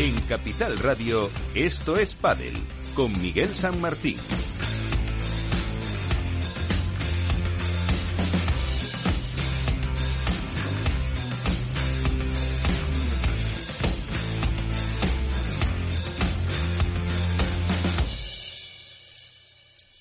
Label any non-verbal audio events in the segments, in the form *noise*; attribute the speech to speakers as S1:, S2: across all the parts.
S1: En Capital Radio, esto es Padel, con Miguel San Martín.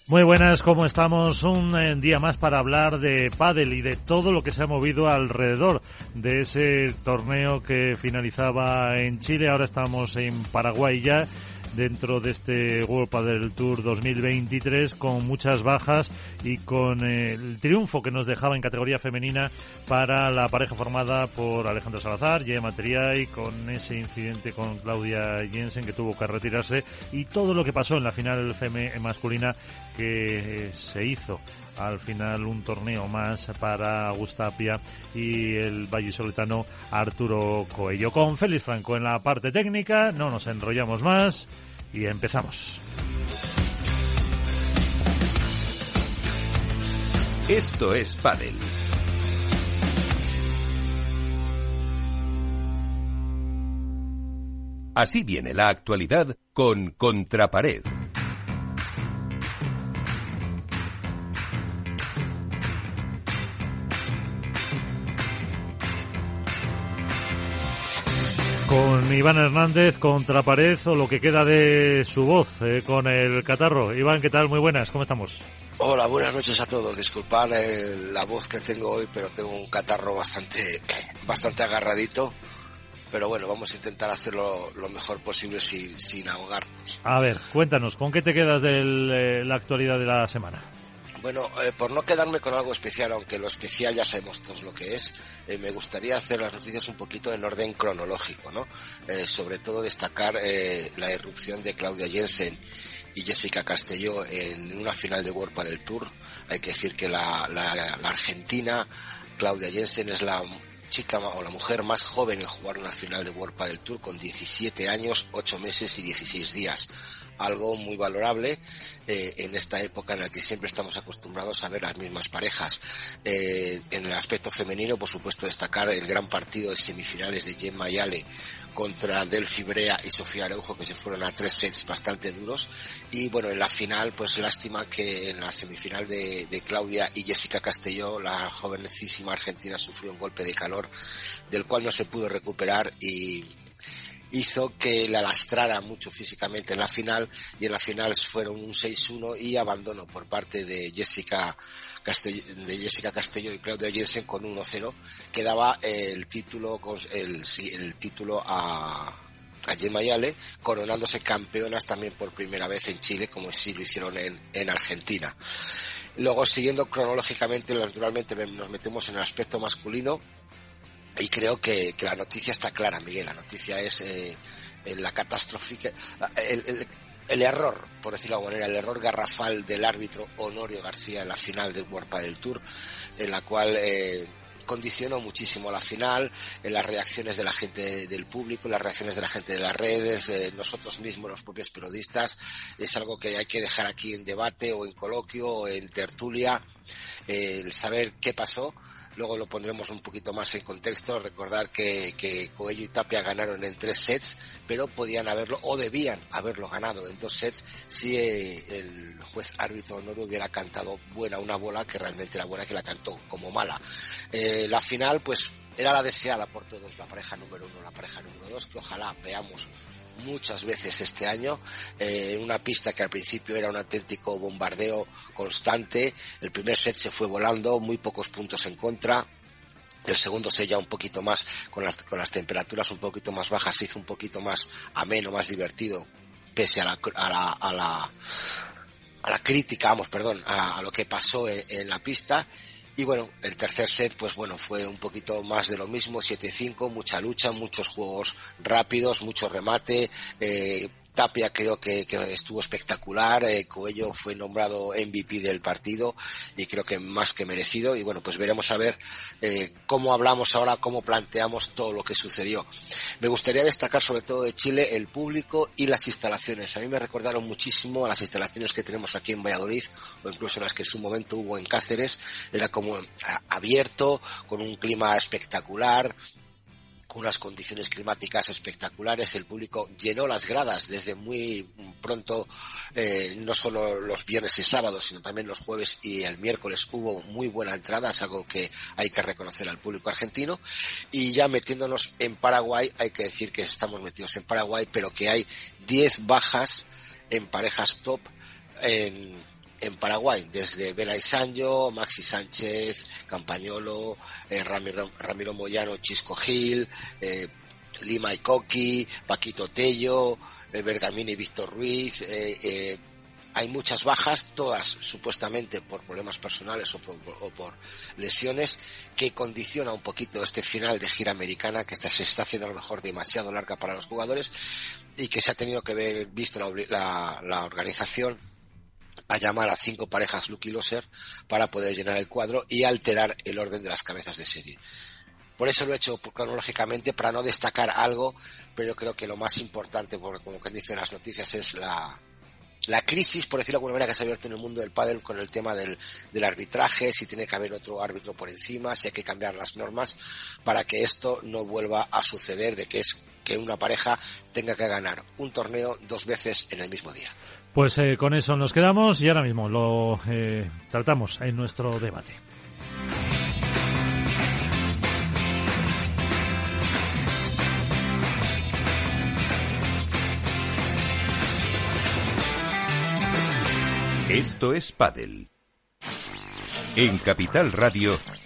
S2: Muy buenas, ¿cómo estamos? Un eh, día más para hablar de pádel y de todo lo que se ha movido alrededor de ese torneo que finalizaba en Chile. Ahora estamos en Paraguay ya dentro de este World Padel Tour 2023 con muchas bajas y con eh, el triunfo que nos dejaba en categoría femenina para la pareja formada por Alejandro Salazar, Gemma y con ese incidente con Claudia Jensen que tuvo que retirarse y todo lo que pasó en la final masculina que eh, se hizo al final un torneo más para Gustapia y el vallisoletano Arturo Coello. Con Félix Franco en la parte técnica, no nos enrollamos más y empezamos.
S1: Esto es Padel. Así viene la actualidad con Contrapared.
S2: Con Iván Hernández contra pared o lo que queda de su voz eh, con el catarro. Iván, ¿qué tal? Muy buenas, ¿cómo estamos?
S3: Hola, buenas noches a todos. Disculpad eh, la voz que tengo hoy, pero tengo un catarro bastante, bastante agarradito. Pero bueno, vamos a intentar hacerlo lo mejor posible sin, sin ahogarnos.
S2: A ver, cuéntanos, ¿con qué te quedas de eh, la actualidad de la semana?
S3: Bueno, eh, por no quedarme con algo especial, aunque lo especial ya sabemos todos lo que es, eh, me gustaría hacer las noticias un poquito en orden cronológico, ¿no? Eh, sobre todo destacar la irrupción de Claudia Jensen y Jessica Castelló en una final de World el Tour. Hay que decir que la, la, la argentina, Claudia Jensen, es la chica o la mujer más joven en jugar una final de World del Tour con 17 años, 8 meses y 16 días algo muy valorable eh, en esta época en la que siempre estamos acostumbrados a ver las mismas parejas. Eh, en el aspecto femenino, por supuesto, destacar el gran partido de semifinales de Gemma Yale contra Delphi Brea y Sofía Araujo, que se fueron a tres sets bastante duros. Y bueno, en la final, pues lástima que en la semifinal de, de Claudia y Jessica Castelló, la jovencísima argentina sufrió un golpe de calor del cual no se pudo recuperar y, hizo que la lastrara mucho físicamente en la final y en la final fueron un 6-1 y abandono por parte de Jessica Castello, de Jessica Castello y Claudia Jensen con 1-0 que daba el título el, el título a a Gemma Yale, coronándose campeonas también por primera vez en Chile, como sí lo hicieron en, en Argentina. Luego, siguiendo cronológicamente, naturalmente nos metemos en el aspecto masculino, y creo que, la noticia está clara, Miguel. La noticia es eh, la catástrofe, el, el, error, por decirlo de alguna manera, el error garrafal del árbitro Honorio García en la final del World del Tour, en la cual eh, condicionó muchísimo la final, en las reacciones de la gente del público, las reacciones de la gente de las redes, de nosotros mismos, los propios periodistas. Es algo que hay que dejar aquí en debate o en coloquio o en tertulia, eh, el saber qué pasó Luego lo pondremos un poquito más en contexto. Recordar que, que Coello y Tapia ganaron en tres sets, pero podían haberlo o debían haberlo ganado en dos sets si eh, el juez árbitro no le hubiera cantado buena una bola que realmente era buena que la cantó como mala. Eh, la final, pues era la deseada por todos, la pareja número uno, la pareja número dos, que ojalá veamos muchas veces este año, en eh, una pista que al principio era un auténtico bombardeo constante. El primer set se fue volando, muy pocos puntos en contra. El segundo set ya un poquito más, con las, con las temperaturas un poquito más bajas, se hizo un poquito más ameno, más divertido, pese a la, a la, a la, a la crítica, vamos, perdón, a, lo que pasó en la pista y bueno, el tercer set, pues bueno, fue un poquito más de lo mismo, 7-5, mucha lucha, muchos juegos rápidos, mucho remate, eh, Tapia creo que, estuvo espectacular, eh, Coello fue nombrado MVP del partido y creo que más que merecido y bueno, pues veremos a ver eh, cómo hablamos ahora, cómo planteamos todo lo que sucedió. Me gustaría destacar sobre todo de Chile el público y las instalaciones. A mí me recordaron muchísimo a las instalaciones que tenemos aquí en Valladolid o incluso las que en su momento hubo en Cáceres. Era como abierto, con un clima espectacular, unas condiciones climáticas espectaculares. El público llenó las gradas desde muy pronto, eh, no solo los viernes y sábados, sino también los jueves y el miércoles hubo muy buena entrada, es algo que hay que reconocer al público argentino. Y ya metiéndonos en Paraguay, hay que decir que estamos metidos en Paraguay, pero que hay 10 bajas en parejas top en, en Paraguay, desde Bela y Maxi Sánchez, Campañolo, eh, Ramiro, Ramiro, Moyano, Chisco Gil, eh, Lima y Coqui, Paquito Tello, eh, Bergamini y Víctor Ruiz, eh, hay muchas bajas, todas supuestamente por problemas personales o por, o por, lesiones, que condiciona un poquito este final de gira americana, que se está haciendo a lo mejor demasiado larga para los jugadores y que se ha tenido que ver visto la, la organización a llamar a cinco parejas Lucky Loser para poder llenar el cuadro y alterar el orden de las cabezas de serie. Por eso lo he hecho cronológicamente para no destacar algo, pero creo que lo más importante, porque como que dicen las noticias, es la, la crisis, por decirlo de alguna manera, que se ha abierto en el mundo del pádel con el tema del, del arbitraje, si tiene que haber otro árbitro por encima, si hay que cambiar las normas para que esto no vuelva a suceder, de que es que una pareja tenga que ganar un torneo dos veces en el mismo día.
S2: Pues eh, con eso nos quedamos y ahora mismo lo eh, tratamos en nuestro debate.
S1: Esto es Padel. En Capital Radio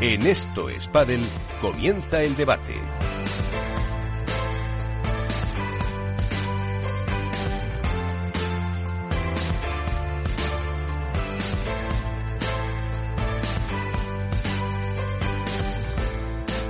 S1: En Esto es comienza el debate.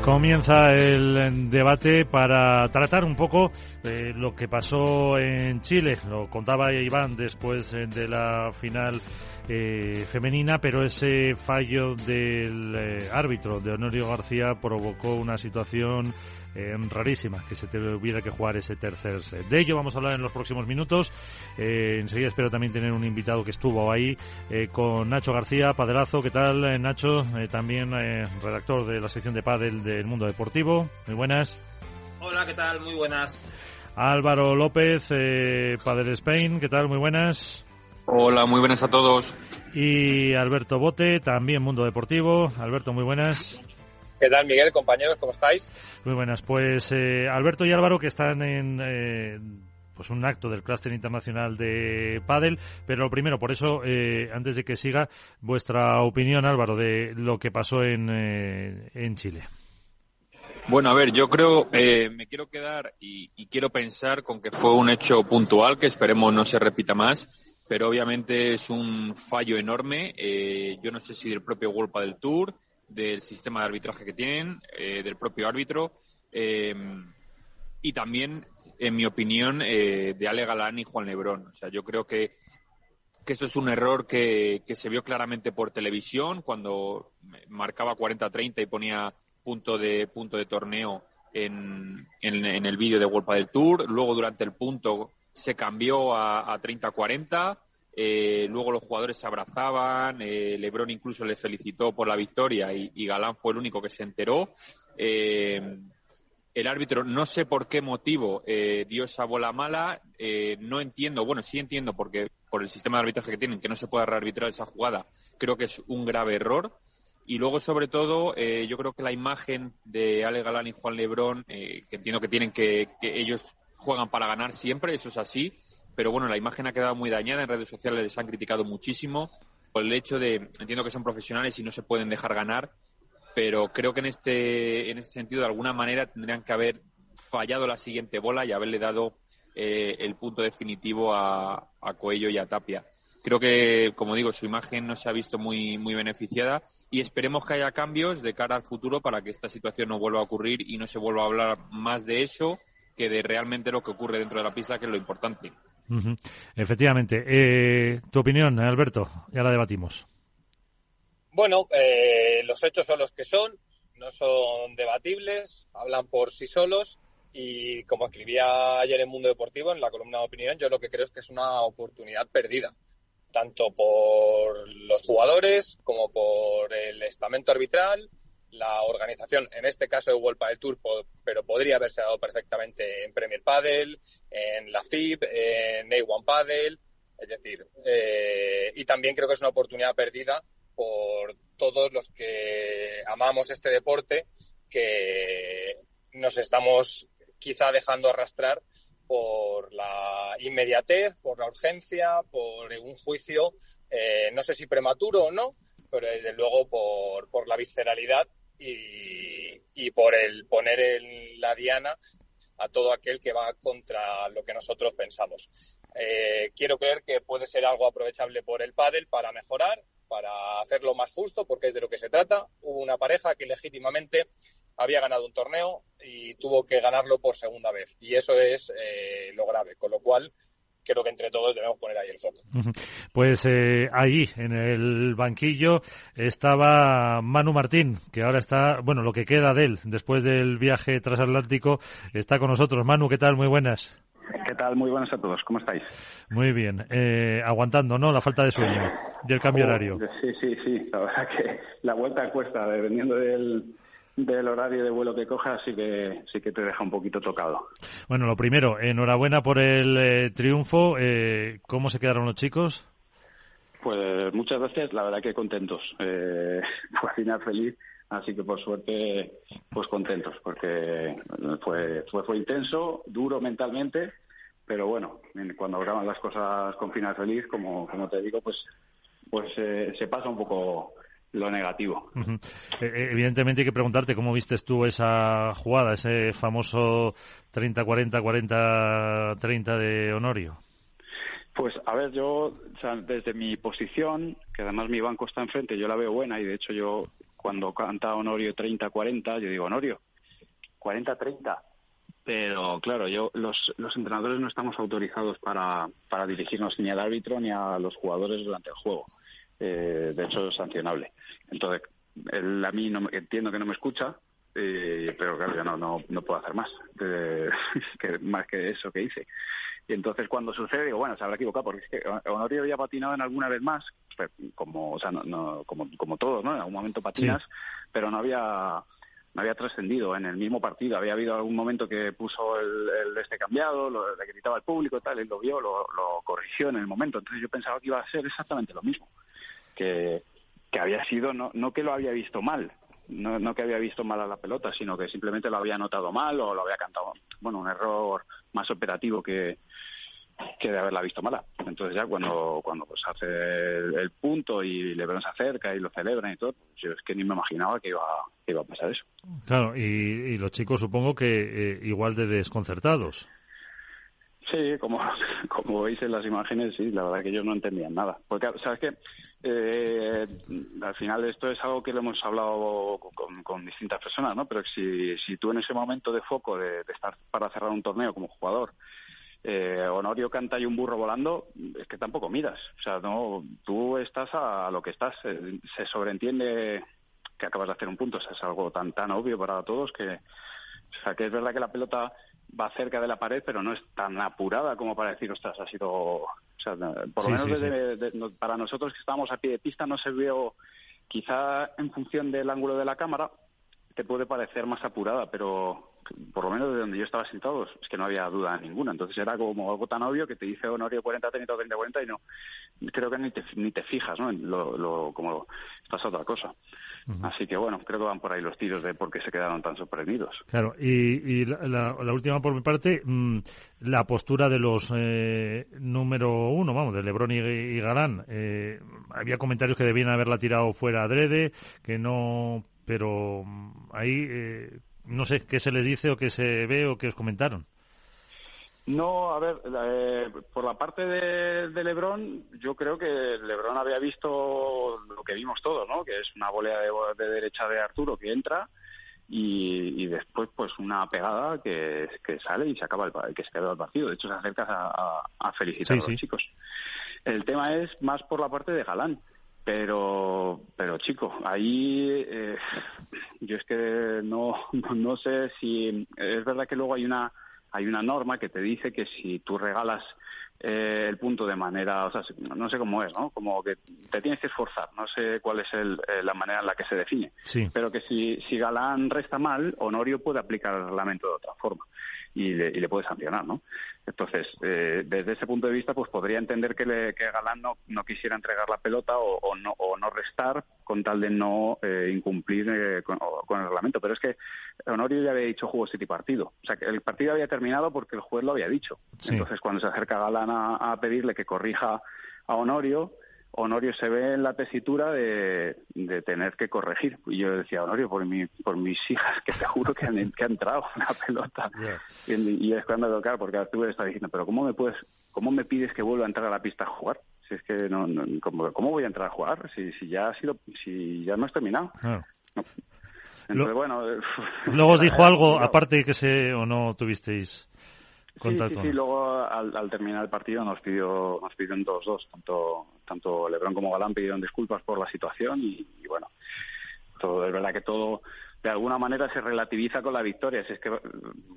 S2: Comienza el debate para tratar un poco de lo que pasó en Chile. Lo contaba Iván después de la final eh, femenina, pero ese fallo del eh, árbitro de Honorio García provocó una situación eh, rarísima, que se tuviera que jugar ese tercer set. De ello vamos a hablar en los próximos minutos. Eh, enseguida espero también tener un invitado que estuvo ahí eh, con Nacho García, Padelazo. ¿Qué tal, eh, Nacho? Eh, también eh, redactor de la sección de Padel del Mundo Deportivo. Muy buenas.
S4: Hola, ¿qué tal? Muy buenas.
S2: Álvaro López, eh, Padel Spain. ¿Qué tal? Muy buenas.
S5: Hola, muy buenas a todos.
S2: Y Alberto Bote, también Mundo Deportivo. Alberto, muy buenas.
S6: ¿Qué tal, Miguel, compañeros? ¿Cómo estáis?
S2: Muy buenas. Pues eh, Alberto y Álvaro, que están en eh, pues un acto del Clúster Internacional de Padel. Pero lo primero, por eso, eh, antes de que siga, vuestra opinión, Álvaro, de lo que pasó en, eh, en Chile.
S5: Bueno, a ver, yo creo, eh, me quiero quedar y, y, quiero pensar con que fue un hecho puntual que esperemos no se repita más, pero obviamente es un fallo enorme. Eh, yo no sé si del propio World del Tour, del sistema de arbitraje que tienen, eh, del propio árbitro, eh, y también, en mi opinión, eh, de Ale Galán y Juan Lebrón. O sea, yo creo que, que esto es un error que, que se vio claramente por televisión cuando marcaba 40-30 y ponía punto de, punto de torneo en, en, el vídeo de World del Tour. Luego, durante el punto, se cambió a, a 30-40. Eh, luego los jugadores se abrazaban, eh, Lebron incluso les felicitó por la victoria y, Galán fue el único que se enteró. Eh, el árbitro, no sé por qué motivo eh, dio esa bola mala, no entiendo, bueno, sí entiendo porque por el sistema de arbitraje que tienen, que no se pueda rearbitrar esa jugada, creo que es un grave error. Y luego, sobre todo, yo creo que la imagen de Ale Galán y Juan Lebrón, que entiendo que tienen que, que ellos juegan para ganar siempre, eso es así, pero bueno, la imagen ha quedado muy dañada, en redes sociales les han criticado muchísimo por el hecho de, entiendo que son profesionales y no se pueden dejar ganar, pero creo que en este, en este sentido, de alguna manera, tendrían que haber fallado la siguiente bola y haberle dado eh, el punto definitivo a, a Coello y a Tapia. Creo que, como digo, su imagen no se ha visto muy, muy beneficiada y esperemos que haya cambios de cara al futuro para que esta situación no vuelva a ocurrir y no se vuelva a hablar más de eso que de realmente lo que ocurre dentro de la pista, que es lo importante.
S2: Efectivamente. Eh, tu opinión, Alberto, ya la debatimos.
S6: Bueno, eh, los hechos son los que son, no son debatibles, hablan por sí solos y como escribía ayer en Mundo Deportivo, en la columna de opinión, yo lo que creo es que es una oportunidad perdida, tanto por los jugadores como por el estamento arbitral, la organización, en este caso de World del Tour, pero podría haberse dado perfectamente en Premier Padel, en la FIB, en A1 Padel, es decir, eh, y también creo que es una oportunidad perdida por todos los que amamos este deporte, que nos estamos quizá dejando arrastrar por la inmediatez, por la urgencia, por un juicio, eh, no sé si prematuro o no, pero desde luego por, por la visceralidad y, y por el poner en la diana a todo aquel que va contra lo que nosotros pensamos. Eh, quiero creer que puede ser algo aprovechable por el pádel para mejorar, para hacerlo más justo, porque es de lo que se trata. Hubo una pareja que legítimamente había ganado un torneo y tuvo que ganarlo por segunda vez. Y eso es eh, lo grave. Con lo cual, creo que entre todos debemos poner ahí el foco.
S2: Pues eh, ahí, en el banquillo, estaba Manu Martín, que ahora está, bueno, lo que queda de él después del viaje transatlántico, está con nosotros. Manu, ¿qué tal? Muy buenas.
S7: ¿Qué tal? Muy buenas a todos. ¿Cómo estáis?
S2: Muy bien. Eh, aguantando, ¿no? La falta de sueño y el cambio horario.
S7: Sí, sí, sí. La verdad que la vuelta cuesta, dependiendo del, del horario de vuelo que cojas, sí que, sí que te deja un poquito tocado.
S2: Bueno, lo primero, enhorabuena por el eh, triunfo. Eh, ¿Cómo se quedaron los chicos?
S7: Pues muchas veces, la verdad que contentos. Eh, *laughs* fue final feliz, así que por suerte, pues contentos, porque fue, fue, fue intenso, duro mentalmente, pero bueno, cuando acaban las cosas con final feliz, como, como te digo, pues, pues eh, se pasa un poco lo negativo.
S2: Eh, eh, evidentemente hay que preguntarte cómo vistes tú esa jugada, ese famoso 30-40, 40-30 de Honorio.
S7: Pues a ver, yo desde mi posición, que además mi banco está enfrente, yo la veo buena y de hecho yo cuando canta Honorio 30-40, yo digo Honorio, 40-30. Pero claro, yo los, los entrenadores no estamos autorizados para, para dirigirnos ni al árbitro ni a los jugadores durante el juego. Eh, de hecho sancionable. Entonces, él a mí no, entiendo que no me escucha, eh, pero claro, yo no, no, no puedo hacer más, *laughs* que, más que eso que hice. Y entonces cuando sucede, digo, bueno, se habrá equivocado, porque es que Honorio había patinado en alguna vez más, como, o sea, no, no, como, como todos, ¿no? En algún momento patinas, pero no había no había trascendido en el mismo partido. Había habido algún momento que puso el, el este cambiado, lo, le gritaba al público y tal, él lo vio, lo, lo corrigió en el momento. Entonces yo pensaba que iba a ser exactamente lo mismo que, había sido, no, no que lo había visto mal, no, no que había visto mal a la pelota, sino que simplemente lo había notado mal o lo había cantado, bueno, un error más operativo que, que de haberla visto mala. Entonces ya cuando, cuando pues hace el, punto y Lebron se acerca y lo celebran y todo, pues yo es que ni me imaginaba que iba, que iba a pasar eso.
S2: Claro, y, y los chicos supongo que eh, igual de desconcertados.
S7: Sí, como, *laughs* como veis en las imágenes, sí, la verdad que ellos no entendían nada. Porque, ¿sabes qué? Eh, al final esto es algo que lo hemos hablado con, con distintas personas, ¿no? Pero si, si tú en ese momento de foco de, estar para cerrar un torneo como jugador, eh, Honorio canta y un burro volando, es que tampoco miras. O sea, no, tú estás a lo que estás. Se, se sobreentiende que acabas de hacer un punto. O sea, es algo tan, tan obvio para todos que, o sea, que es verdad que la pelota va cerca de la pared, pero no es tan apurada como para decir, ostras, ha sido. O sea, por
S2: Sí,
S7: lo menos
S2: sí,
S7: desde- de- no- para nosotros que estábamos a pie de pista no se vio, quizá en función del ángulo de la cámara, te puede parecer más apurada, pero por lo menos de donde yo estaba sentado es que no había duda ninguna. Entonces era como algo tan obvio que te dice Honorio 40, 30, 30, 40 y no, creo que ni te, ni te fijas, ¿no? En Lo, lo, como estás a otra cosa. Así que bueno, creo que van por ahí los tiros de por qué se quedaron tan sorprendidos.
S2: Claro, y, la, última por mi parte, mm, la postura de los eh, número uno, vamos, de Lebron y, Galán. Eh, había comentarios que debían haberla tirado fuera adrede, que no, pero mm, ahí eh, no sé qué se le dice o qué se ve o qué os comentaron.
S7: No, a ver, eh, por la parte de, de, Lebron, yo creo que Lebron había visto lo que vimos todos, ¿no? Que es una volea de, derecha de Arturo que entra y, después, pues, una pegada que, que, sale y se acaba el, que se queda el partido. De hecho, se acerca a, felicitar a los chicos. El tema es más por la parte de Galán. Pero, pero chico, ahí eh, yo es que no, *laughs* no sé si es verdad que luego hay una hay una norma que te dice que si tú regalas eh, el punto de manera, o sea, no sé cómo es, ¿no? Como que te tienes que esforzar, no sé cuál es el, eh, la manera en la que se define.
S2: Sí.
S7: Pero que si, si Galán resta mal, Honorio puede aplicar el reglamento de otra forma y le, y le puede sancionar, ¿no? Entonces, eh, desde ese punto de vista, pues podría entender que, le, que Galán no, no, quisiera entregar la pelota o, no, o no restar con tal de no eh, incumplir eh, con, el reglamento. Pero es que Honorio ya había dicho juego City partido. O sea, que el partido había terminado porque el juez lo había dicho. Entonces, cuando se acerca Galán a pedirle que corrija a Honorio, Honorio se ve en la tesitura de, tener que corregir. Y yo decía, Honorio, por, mi, por mis hijas, que te juro que han, *laughs* que entrado una pelota. Y, es cuando, claro, porque Arturo está diciendo, pero ¿cómo me puedes, cómo me pides que vuelva a entrar a la pista a jugar? Si es que no, ¿cómo, voy a entrar a jugar? Si, si ya ha sido, si ya no has terminado. Entonces, bueno, *laughs*
S2: Luego os dijo *laughs* algo, aparte que se o no tuvisteis
S7: Sí, sí, sí, luego al, terminar el partido nos pidió nos pidieron dos dos tanto tanto Lebron como Galán pidieron disculpas por la situación y, bueno todo es verdad que todo de alguna manera se relativiza con la victoria si es que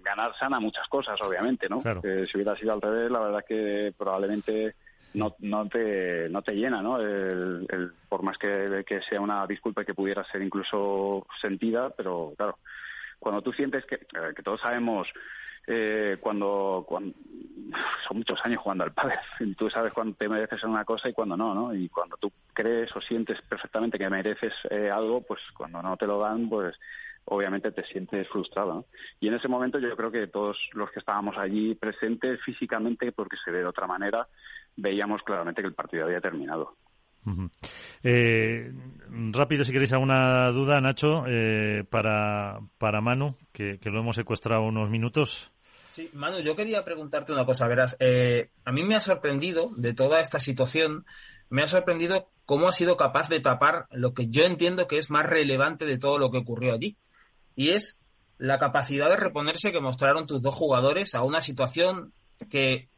S7: ganar sana muchas cosas obviamente no si hubiera sido al revés la verdad que probablemente no, no te no te llena no el, por más que, que sea una disculpa que pudiera ser incluso sentida pero claro cuando tú sientes que, eh, que todos sabemos eh, cuando, son muchos años jugando al pádel *laughs* y tú sabes cuándo te mereces una cosa y cuando no, ¿no? Y cuando tú crees o sientes perfectamente que mereces eh, algo, pues cuando no te lo dan, pues obviamente te sientes frustrado. Y en ese momento yo creo que todos los que estábamos allí presentes físicamente, porque se ve de otra manera, veíamos claramente que el partido había terminado.
S2: Eh, rápido, si queréis alguna duda, Nacho, eh, para, para Manu, que, lo hemos secuestrado unos minutos.
S4: Sí, Manu, yo quería preguntarte una cosa. Verás, eh, a mí me ha sorprendido de toda esta situación, me ha sorprendido cómo ha sido capaz de tapar lo que yo entiendo que es más relevante de todo lo que ocurrió allí. Y es la capacidad de reponerse que mostraron tus dos jugadores a una situación que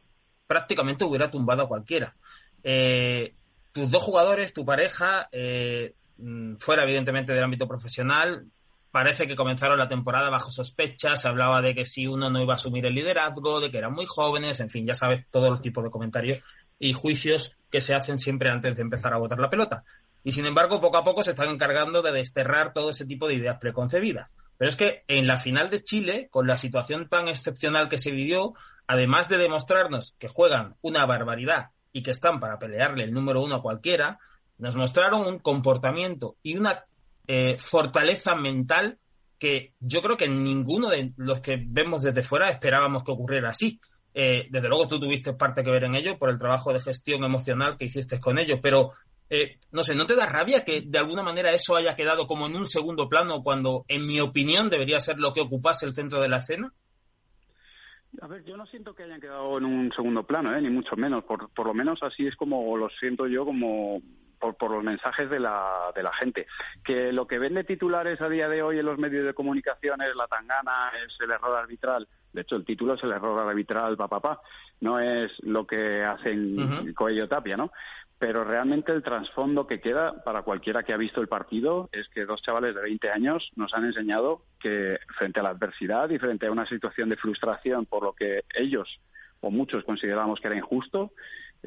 S4: prácticamente hubiera tumbado a cualquiera. Eh, tus dos jugadores, tu pareja, eh, mm, fuera evidentemente del ámbito profesional, parece que comenzaron la temporada bajo sospecha, se hablaba de que si uno no iba a asumir el liderazgo, de que eran muy jóvenes, en fin, ya sabes todos los tipos de comentarios y juicios que se hacen siempre antes de empezar a botar la pelota. Y sin embargo, poco a poco se están encargando de desterrar todo ese tipo de ideas preconcebidas. Pero es que en la final de Chile, con la situación tan excepcional que se vivió, además de demostrarnos que juegan una barbaridad y que están para pelearle el número uno a cualquiera, nos mostraron un comportamiento y una eh, fortaleza mental que yo creo que ninguno de los que vemos desde fuera esperábamos que ocurriera así. Eh, desde luego tú tuviste parte que ver en ello por el trabajo de gestión emocional que hiciste con ellos, pero eh, no sé, ¿no te da rabia que de alguna manera eso haya quedado como en un segundo plano cuando, en mi opinión, debería ser lo que ocupase el centro de la escena?
S7: A ver, yo no siento que hayan quedado en un segundo plano, ¿eh? ni mucho menos. Por, por lo menos así es como lo siento yo, como por, por, los mensajes de la, de la gente. Que lo que vende titulares a día de hoy en los medios de comunicación es la tangana, es el error arbitral. De hecho, el título es el error arbitral, papá, No es lo que hacen Coello Tapia, ¿no? Pero realmente el trasfondo que queda para cualquiera que ha visto el partido es que dos chavales de 20 años nos han enseñado que frente a la adversidad y frente a una situación de frustración por lo que ellos o muchos consideramos que era injusto,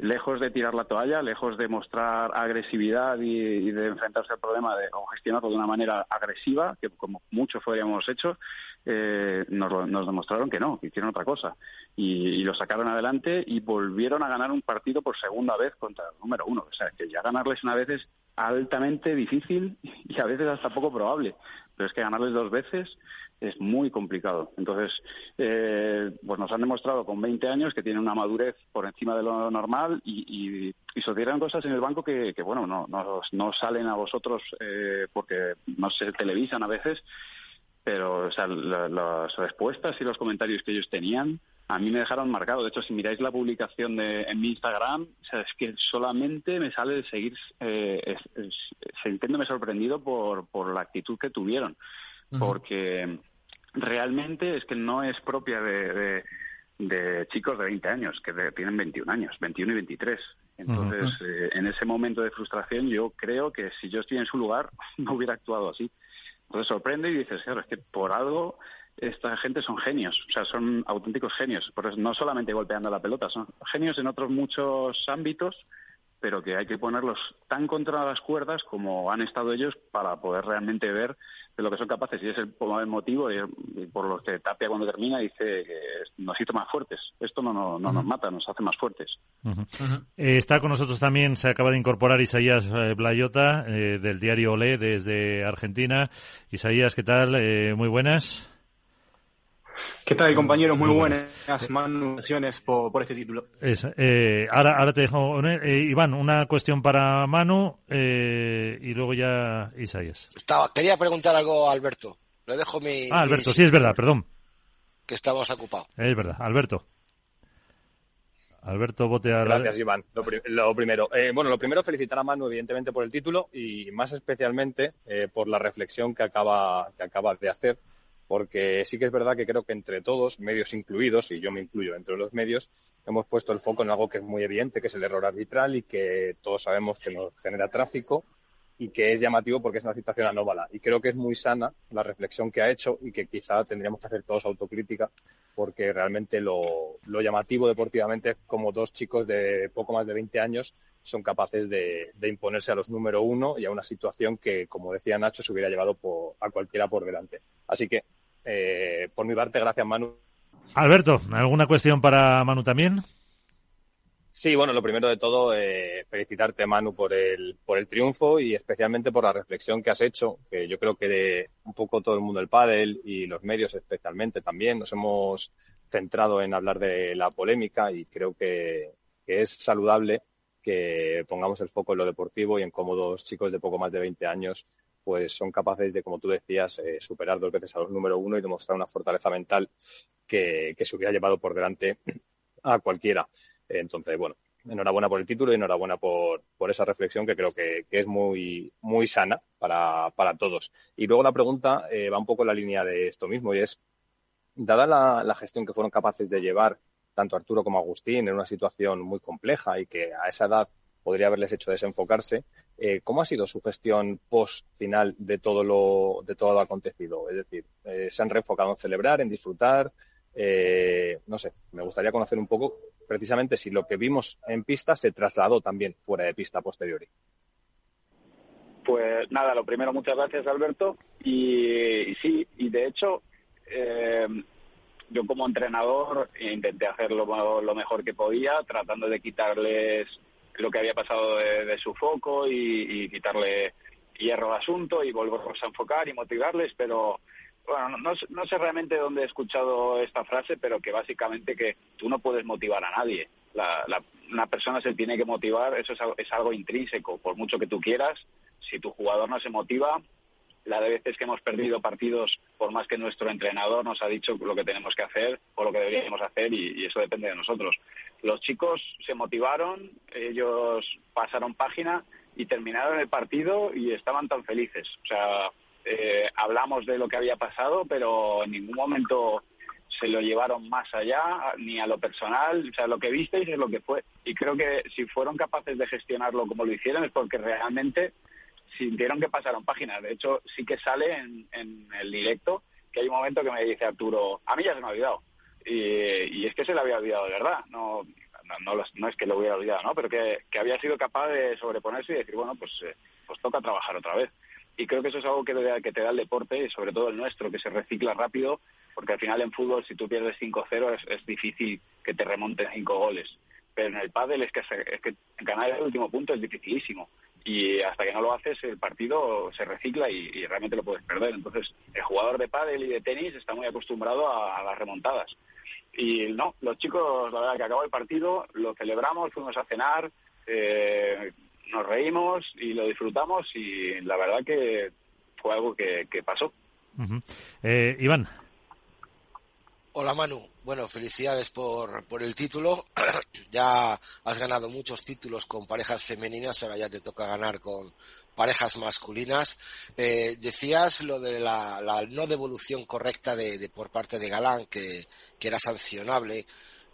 S7: lejos de tirar la toalla, lejos de mostrar agresividad y, de enfrentarse al problema de, gestionarlo de una manera agresiva, que como muchos habíamos hecho, eh, nos, nos, demostraron que no, que hicieron otra cosa. Y, lo sacaron adelante y volvieron a ganar un partido por segunda vez contra el número uno. O sea, que ya ganarles una vez es altamente difícil y a veces hasta poco probable. Pero es que ganarles dos veces es muy complicado. Entonces, eh, pues nos han demostrado con 20 años que tienen una madurez por encima de lo normal y, y, y cosas en el banco que, bueno, no, no, salen a vosotros eh, porque no se televisan a veces, pero o sea, las respuestas y los comentarios que ellos tenían a mí me dejaron marcado. De hecho, si miráis la publicación de, en mi Instagram, o es que solamente me sale de seguir eh, sintiéndome sorprendido por, por la actitud que tuvieron. Porque realmente es que no es propia de, de, chicos de 20 años, que tienen 21 años, 21 y 23. Entonces, eh, en ese momento de frustración, yo creo que si yo estoy en su lugar, *laughs* no hubiera actuado así. Entonces sorprende y dices, claro, es que por algo esta gente son genios, o sea, son auténticos genios, por eso no solamente golpeando la pelota, son genios en otros muchos ámbitos, pero que hay que ponerlos tan contra las cuerdas como han estado ellos para poder realmente ver de lo que son capaces. Y es el, motivo y, por lo que Tapia cuando termina dice que nos hizo más fuertes. Esto no, no, nos mata, nos hace más fuertes.
S2: Eh, está con nosotros también, se acaba de incorporar Isaías eh, Blayota eh, del diario Olé desde Argentina. Isaías, ¿qué tal? muy buenas.
S8: ¿Qué tal, compañeros? Muy, buenas. Manuaciones por, por este título.
S2: Eh, ahora, ahora te dejo, eh, Iván, una cuestión para Manu eh, y luego ya Isaías.
S3: Estaba, quería preguntar algo a Alberto. Le dejo mi.
S2: Ah, Alberto, sí, es verdad, perdón.
S3: Que estamos ocupados.
S2: Es verdad, Alberto. Alberto Botea.
S6: Gracias, Iván. Lo, primero. bueno, lo primero, felicitar a Manu, evidentemente, por el título y más especialmente por la reflexión que acaba, que acaba de hacer porque sí que es verdad que creo que entre todos, medios incluidos, y yo me incluyo entre los medios, hemos puesto el foco en algo que es muy evidente, que es el error arbitral y que todos sabemos que nos genera tráfico y que es llamativo porque es una situación anómala. Y creo que es muy sana la reflexión que ha hecho y que quizá tendríamos que hacer todos autocrítica porque realmente lo, llamativo deportivamente es como dos chicos de poco más de 20 años son capaces de, imponerse a los número uno y a una situación que, como decía Nacho, se hubiera llevado a cualquiera por delante. Así que eh, por mi parte, gracias Manu.
S2: Alberto, ¿alguna cuestión para Manu también?
S6: Sí, bueno, lo primero de todo, eh, felicitarte Manu por el, por el triunfo y especialmente por la reflexión que has hecho, que yo creo que de un poco todo el mundo del pádel y los medios especialmente también nos hemos centrado en hablar de la polémica y creo que, que es saludable que pongamos el foco en lo deportivo y en cómo dos chicos de poco más de 20 años pues son capaces de, como tú decías, eh, superar dos veces a los número uno y demostrar una fortaleza mental que, se hubiera llevado por delante a cualquiera. Entonces, bueno, enhorabuena por el título y enhorabuena por, por esa reflexión que creo que, es muy, muy sana para, para todos. Y luego la pregunta eh, va un poco en la línea de esto mismo y es, dada la, la gestión que fueron capaces de llevar tanto Arturo como Agustín en una situación muy compleja y que a esa edad podría haberles hecho desenfocarse. Eh, ¿Cómo ha sido su gestión post final de todo lo, de todo lo acontecido? Es decir, eh, ¿se han reenfocado en celebrar, en disfrutar? No sé, me gustaría conocer un poco precisamente si lo que vimos en pista se trasladó también fuera de pista posteriori.
S7: Pues nada, lo primero, muchas gracias Alberto. Y, sí, y de hecho, yo como entrenador intenté hacer lo, mejor que podía, tratando de quitarles lo que había pasado de, su foco y, quitarle hierro al asunto y volverlos a enfocar y motivarles, pero bueno, no, no, sé realmente dónde he escuchado esta frase, pero que básicamente que tú no puedes motivar a nadie. La, una persona se tiene que motivar, eso es, algo intrínseco, por mucho que tú quieras. Si tu jugador no se motiva, la de veces que hemos perdido partidos por más que nuestro entrenador nos ha dicho lo que tenemos que hacer o lo que deberíamos hacer y, eso depende de nosotros. Los chicos se motivaron, ellos pasaron página y terminaron el partido y estaban tan felices. O sea, eh, hablamos de lo que había pasado, pero en ningún momento se lo llevaron más allá, ni a lo personal. O sea, lo que visteis es lo que fue. Y creo que si fueron capaces de gestionarlo como lo hicieron es porque realmente sintieron que pasaron páginas. De hecho, sí que sale en, el directo que hay un momento que me dice Arturo, a mí ya se me ha olvidado. Y, es que se le había olvidado de verdad. No, no, no, es que lo hubiera olvidado, ¿no? Pero que, había sido capaz de sobreponerse y decir, bueno, pues, eh, pues toca trabajar otra vez. Y creo que eso es algo que, que te da el deporte, y sobre todo el nuestro, que se recicla rápido, porque al final en fútbol, si tú pierdes 5-0, es, es difícil que te remonten cinco goles. Pero en el pádel es que, es que ganar el último punto es dificilísimo y hasta que no lo haces el partido se recicla y, realmente lo puedes perder. Entonces, el jugador de pádel y de tenis está muy acostumbrado a, las remontadas. Y no, los chicos, la verdad que acabó el partido, lo celebramos, fuimos a cenar, eh, nos reímos y lo disfrutamos y la verdad que fue algo que, pasó.
S2: eh, Iván.
S3: Hola Manu, bueno, felicidades por, por el título. *clears throat* ya has ganado muchos títulos con parejas femeninas, ahora ya te toca ganar con parejas masculinas. Eh, decías lo de la, la, no devolución correcta de, de, por parte de Galán, que, que era sancionable.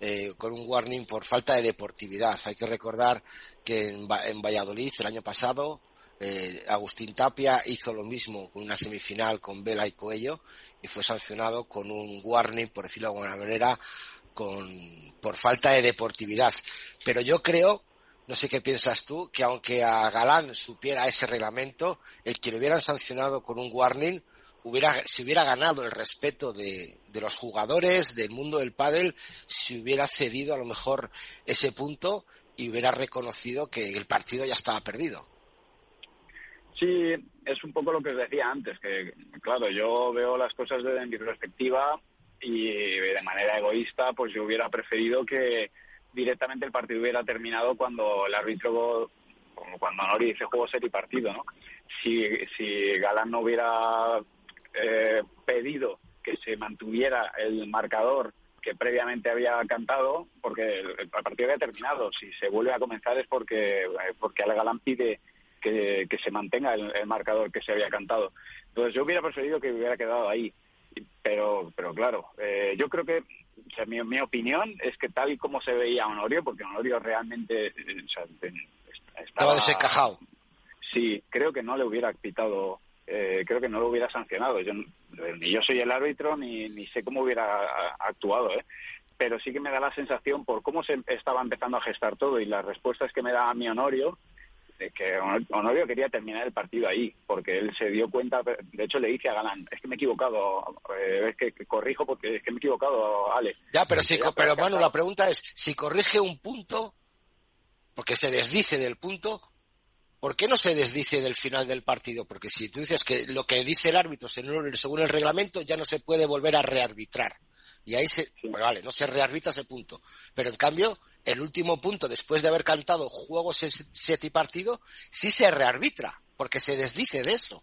S3: Eh, con un warning por falta de deportividad. Hay que recordar que en, en Valladolid el año pasado eh, Agustín Tapia hizo lo mismo con una semifinal con Vela y Coello y fue sancionado con un warning, por decirlo de alguna manera, con, por falta de deportividad. Pero yo creo, no sé qué piensas tú, que aunque a Galán supiera ese reglamento, el que lo hubieran sancionado con un warning hubiera, se hubiera ganado el respeto de, de los jugadores, del mundo del pádel, si hubiera cedido a lo mejor ese punto y hubiera reconocido que el partido ya estaba perdido.
S7: Sí, es un poco lo que os decía antes, que claro, yo veo las cosas desde mi perspectiva y de manera egoísta, pues yo hubiera preferido que directamente el partido hubiera terminado cuando el árbitro, como cuando Nori dice juego ser y partido, ¿no? Si, si Galán no hubiera eh, pedido que se mantuviera el marcador que previamente había cantado, porque el, partido había terminado. Si se vuelve a comenzar es porque, eh, porque Galán pide que, se mantenga el, marcador que se había cantado. Entonces yo hubiera preferido que hubiera quedado ahí. Pero, pero claro, eh, yo creo que mi, mi, opinión es que tal y como se veía Honorio, porque Honorio realmente eh,
S3: estaba desencajado.
S7: Sí, creo que no le hubiera pitado, eh, creo que no lo hubiera sancionado. Yo, ni yo soy el árbitro ni, ni sé cómo hubiera actuado, ¿eh? pero sí que me da la sensación por cómo se estaba empezando a gestar todo y las respuestas que me da mi Honorio, que Honorio quería terminar el partido ahí, porque él se dio cuenta, de hecho le dice a Galán, es que me he equivocado, eh, es que, corrijo porque es que me he equivocado, Ale.
S3: Ya, pero si, pero Manu, la pregunta es, si corrige un punto, porque se desdice del punto, ¿por qué no se desdice del final del partido? Porque si tú dices que lo que dice el árbitro según el reglamento ya no se puede volver a rearbitrar. Y ahí se, vale, no se rearbitra ese punto. Pero en cambio, el último punto, después de haber cantado juegos set y partido, sí se rearbitra, porque se desdice de eso.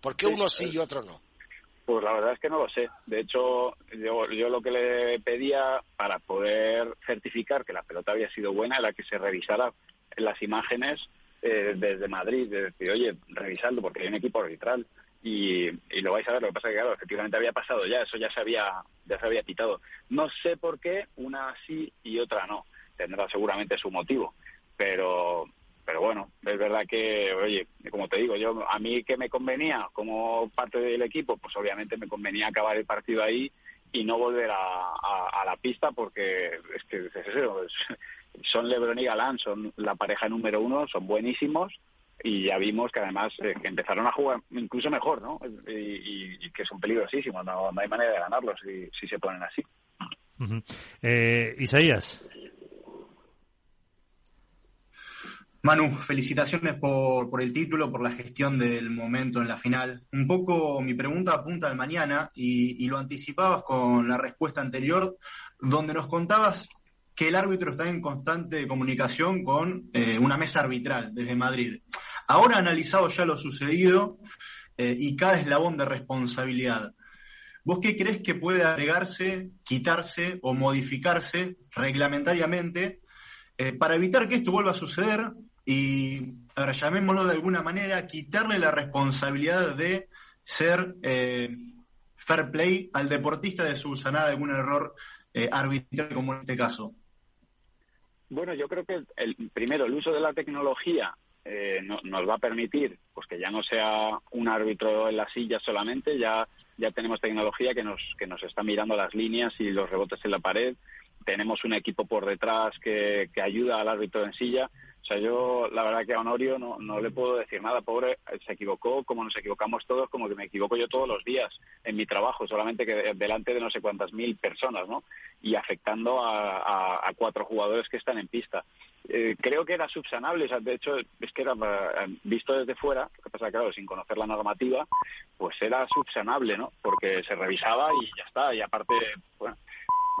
S3: ¿Por qué uno sí y otro no?
S7: Pues la verdad es que no lo sé. De hecho, yo, yo lo que le pedía para poder certificar que la pelota había sido buena era que se revisara las imágenes eh, desde Madrid, de decir, oye, revisando porque hay un equipo arbitral y, y, lo vais a ver. Lo que pasa es que, claro, efectivamente había pasado ya, eso ya se había, ya se había quitado. No sé por qué una sí y otra no tendrá seguramente su motivo. Pero, pero bueno, es verdad que, oye, como te digo, yo a mí que me convenía como parte del equipo, pues obviamente me convenía acabar el partido ahí y no volver a, a, la pista porque es que son Lebron y Galán, son la pareja número uno, son buenísimos y ya vimos que además eh, que empezaron a jugar incluso mejor, ¿no? Y, que son peligrosísimos, no, no hay manera de ganarlos si, si se ponen así.
S2: eh, Isaías.
S8: Manu, felicitaciones por, por, el título, por la gestión del momento en la final. Un poco mi pregunta apunta al mañana y, lo anticipabas con la respuesta anterior, donde nos contabas que el árbitro está en constante comunicación con eh, una mesa arbitral desde Madrid. Ahora analizado ya lo sucedido eh, y cada eslabón de responsabilidad, ¿vos qué crees que puede agregarse, quitarse o modificarse reglamentariamente eh, para evitar que esto vuelva a suceder y, ahora llamémoslo de alguna manera, quitarle la responsabilidad de ser eh, fair play al deportista de subsanar algún error arbitral como en este caso?
S7: Bueno, yo creo que el, primero el uso de la tecnología eh, nos va a permitir pues que ya no sea un árbitro en la silla solamente, ya ya tenemos tecnología que nos que nos está mirando las líneas y los rebotes en la pared tenemos un equipo por detrás que, que ayuda al árbitro en silla. O sea, yo la verdad que a Honorio no, no le puedo decir nada, pobre, se equivocó como nos equivocamos todos, como que me equivoco yo todos los días en mi trabajo, solamente que delante de no sé cuántas mil personas, ¿no? Y afectando a, a, cuatro jugadores que están en pista. Eh, creo que era subsanable, o sea, de hecho, es que era, eh, visto desde fuera, lo que pasa, claro, sin conocer la normativa, pues era subsanable, ¿no? Porque se revisaba y ya está, y aparte, bueno,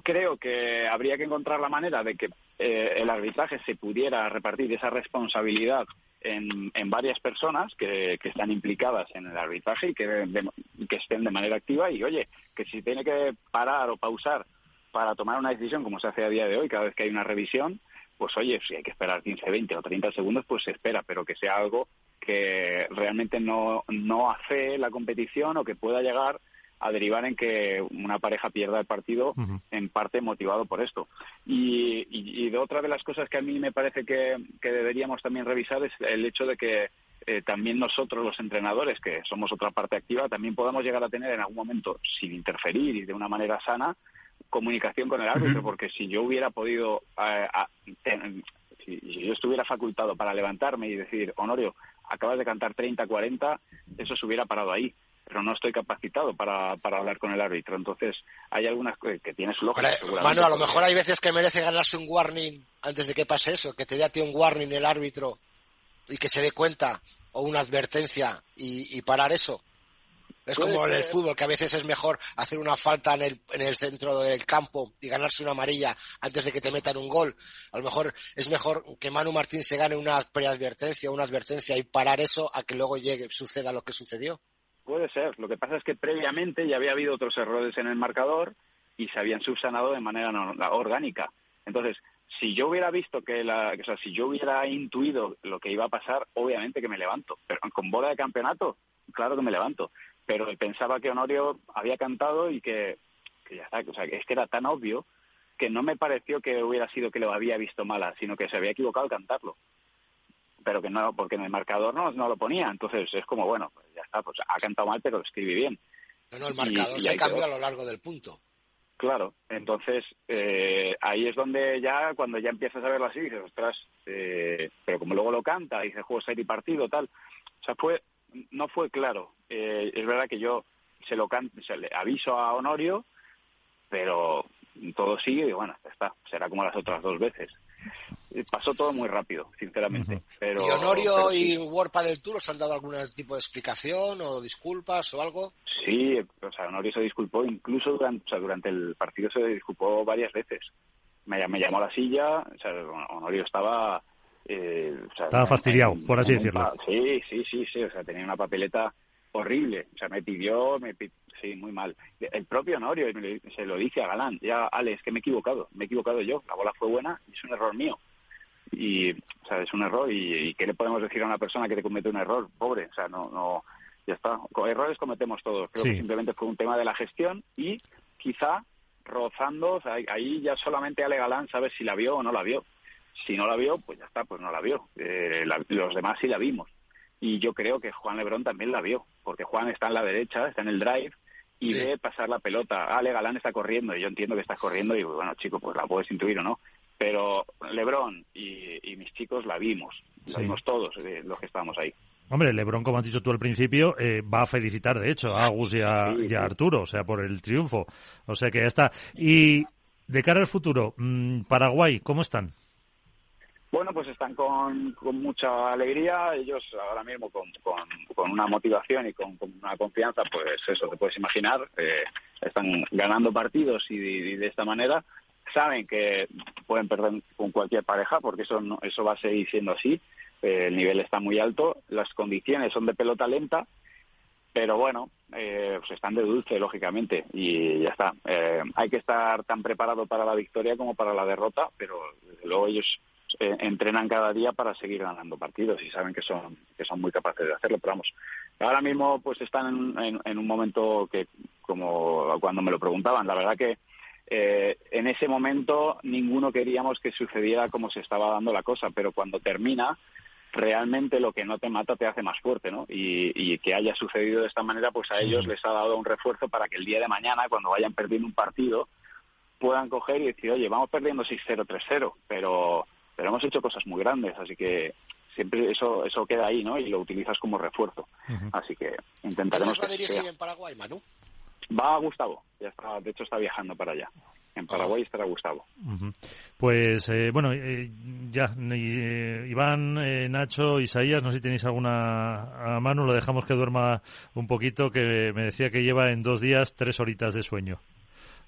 S7: creo que habría que encontrar la manera de que eh, el arbitraje se pudiera repartir esa responsabilidad en, en varias personas que, que, están implicadas en el arbitraje y que, que estén de manera activa y, oye, que si tiene que parar o pausar para tomar una decisión como se hace a día de hoy, cada vez que hay una revisión, pues oye, si hay que esperar 15, 20 o 30 segundos, pues se espera, pero que sea algo que realmente no, no hace la competición o que pueda llegar a derivar en que una pareja pierda el partido en parte motivado por esto. Y, y, de otra de las cosas que a mí me parece que, deberíamos también revisar es el hecho de que eh, también nosotros los entrenadores, que somos otra parte activa, también podamos llegar a tener en algún momento, sin interferir y de una manera sana, comunicación con el árbitro, porque si yo hubiera podido, eh, si, yo estuviera facultado para levantarme y decir, Honorio, acabas de cantar 30-40, eso se hubiera parado ahí pero no estoy capacitado para, para hablar con el árbitro. Entonces, hay algunas que, que tienes lógica.
S3: Manu, a lo mejor hay veces que merece ganarse un warning antes de que pase eso, que te dé a ti un warning el árbitro y que se dé cuenta o una advertencia y, parar eso. Es como en el fútbol, que a veces es mejor hacer una falta en el, en el centro del campo y ganarse una amarilla antes de que te metan un gol. A lo mejor es mejor que Manu Martín se gane una preadvertencia, una advertencia y parar eso a que luego llegue, suceda lo que sucedió.
S7: Puede ser. Lo que pasa es que previamente ya había habido otros errores en el marcador y se habían subsanado de manera orgánica. Entonces, si yo hubiera visto que la, o sea, si yo hubiera intuido lo que iba a pasar, obviamente que me levanto. Pero con bola de campeonato, claro que me levanto. Pero pensaba que Honorio había cantado y que, que ya está, o sea, es que era tan obvio que no me pareció que hubiera sido que lo había visto mala, sino que se había equivocado al cantarlo pero que no, porque en el marcador no, no lo ponía. Entonces es como, bueno, pues ya está, pues ha cantado mal, pero lo escribe bien.
S3: No, no, el marcador se cambia a lo largo del punto.
S7: Claro, entonces eh, ahí es donde ya, cuando ya empiezas a verlo así, dices, ostras, eh, pero como luego lo canta, dice juego serie y partido, tal. O sea, fue, no fue claro. Eh, es verdad que yo se lo canto, se le aviso a Honorio, pero todo sigue y bueno, ya está, será como las otras dos veces pasó todo muy rápido, sinceramente. pero,
S3: ¿Y Honorio y Warpa del Tour os han dado algún tipo de explicación o disculpas o algo?
S7: Sí, o sea, Honorio se disculpó incluso durante, o sea, durante el partido se disculpó varias veces. Me, me llamó a la silla, o sea, Honorio estaba... Eh,
S2: estaba fastidiado, por así decirlo.
S7: Sí, sí, sí, sí, o sea, tenía una papeleta horrible, o sea, me pidió, me sí, muy mal. El propio Honorio se lo dice a Galán, ya, Alex, que me he equivocado, me he equivocado yo, la bola fue buena y es un error mío. Y o sea es un error y, qué le podemos decir a una persona que te comete un error pobre o sea no no ya está. Errores cometemos todos creo que simplemente fue un tema de la gestión y quizá rozando o sea, ahí ya solamente Ale Galán sabe si la vio o no la vio. Si no la vio pues ya está pues no la vio. Eh, los demás sí la vimos. Y yo creo que Juan Lebrón también la vio porque Juan está en la derecha está en el drive y ve pasar la pelota. Ale Galán está corriendo y yo entiendo que estás corriendo y bueno, chico, pues la puedes intuir o no pero Lebron y, mis chicos la vimos, la vimos todos eh, los que estábamos ahí.
S2: Hombre, Lebron, como has dicho tú al principio, eh, va a felicitar, de hecho, a Agus y a, Arturo, o sea, por el triunfo. O sea que ya está. Y de cara al futuro, mm, Paraguay, ¿cómo están?
S7: Bueno, pues están con, con mucha alegría, ellos ahora mismo con, con, una motivación y con, una confianza, pues eso te puedes imaginar, eh, están ganando partidos y de esta manera. Saben que pueden perder con cualquier pareja porque eso eso va a seguir siendo así. Eh, el nivel está muy alto las condiciones son de pelota lenta pero bueno eh, pues están de dulce lógicamente y ya está. Eh, hay que estar tan preparado para la victoria como para la derrota pero luego ellos entrenan cada día para seguir ganando partidos y saben que son que son muy capaces de hacerlo pero vamos ahora mismo pues están en un momento que como cuando me lo preguntaban la verdad que eh, en ese momento ninguno queríamos que sucediera como se estaba dando la cosa, pero cuando termina, realmente lo que no te mata te hace más fuerte, ¿no? Y, que haya sucedido de esta manera, pues a ellos les ha dado un refuerzo para que el día de mañana, cuando vayan perdiendo un partido, puedan coger y decir, oye, vamos perdiendo 6-0, 3-0, pero, pero hemos hecho cosas muy grandes, así que siempre eso eso queda ahí, ¿no? Y lo utilizas como refuerzo. Así que intentaremos
S3: va a dirigir en Paraguay, Manu?
S7: Va Gustavo, ya está, de hecho está viajando para allá. En Paraguay estará Gustavo.
S2: Pues eh, bueno, eh, ya, eh, Iván, eh, Nacho, Isaías, no sé si tenéis alguna a mano, lo dejamos que duerma un poquito, que me decía que lleva en dos días tres horitas de sueño.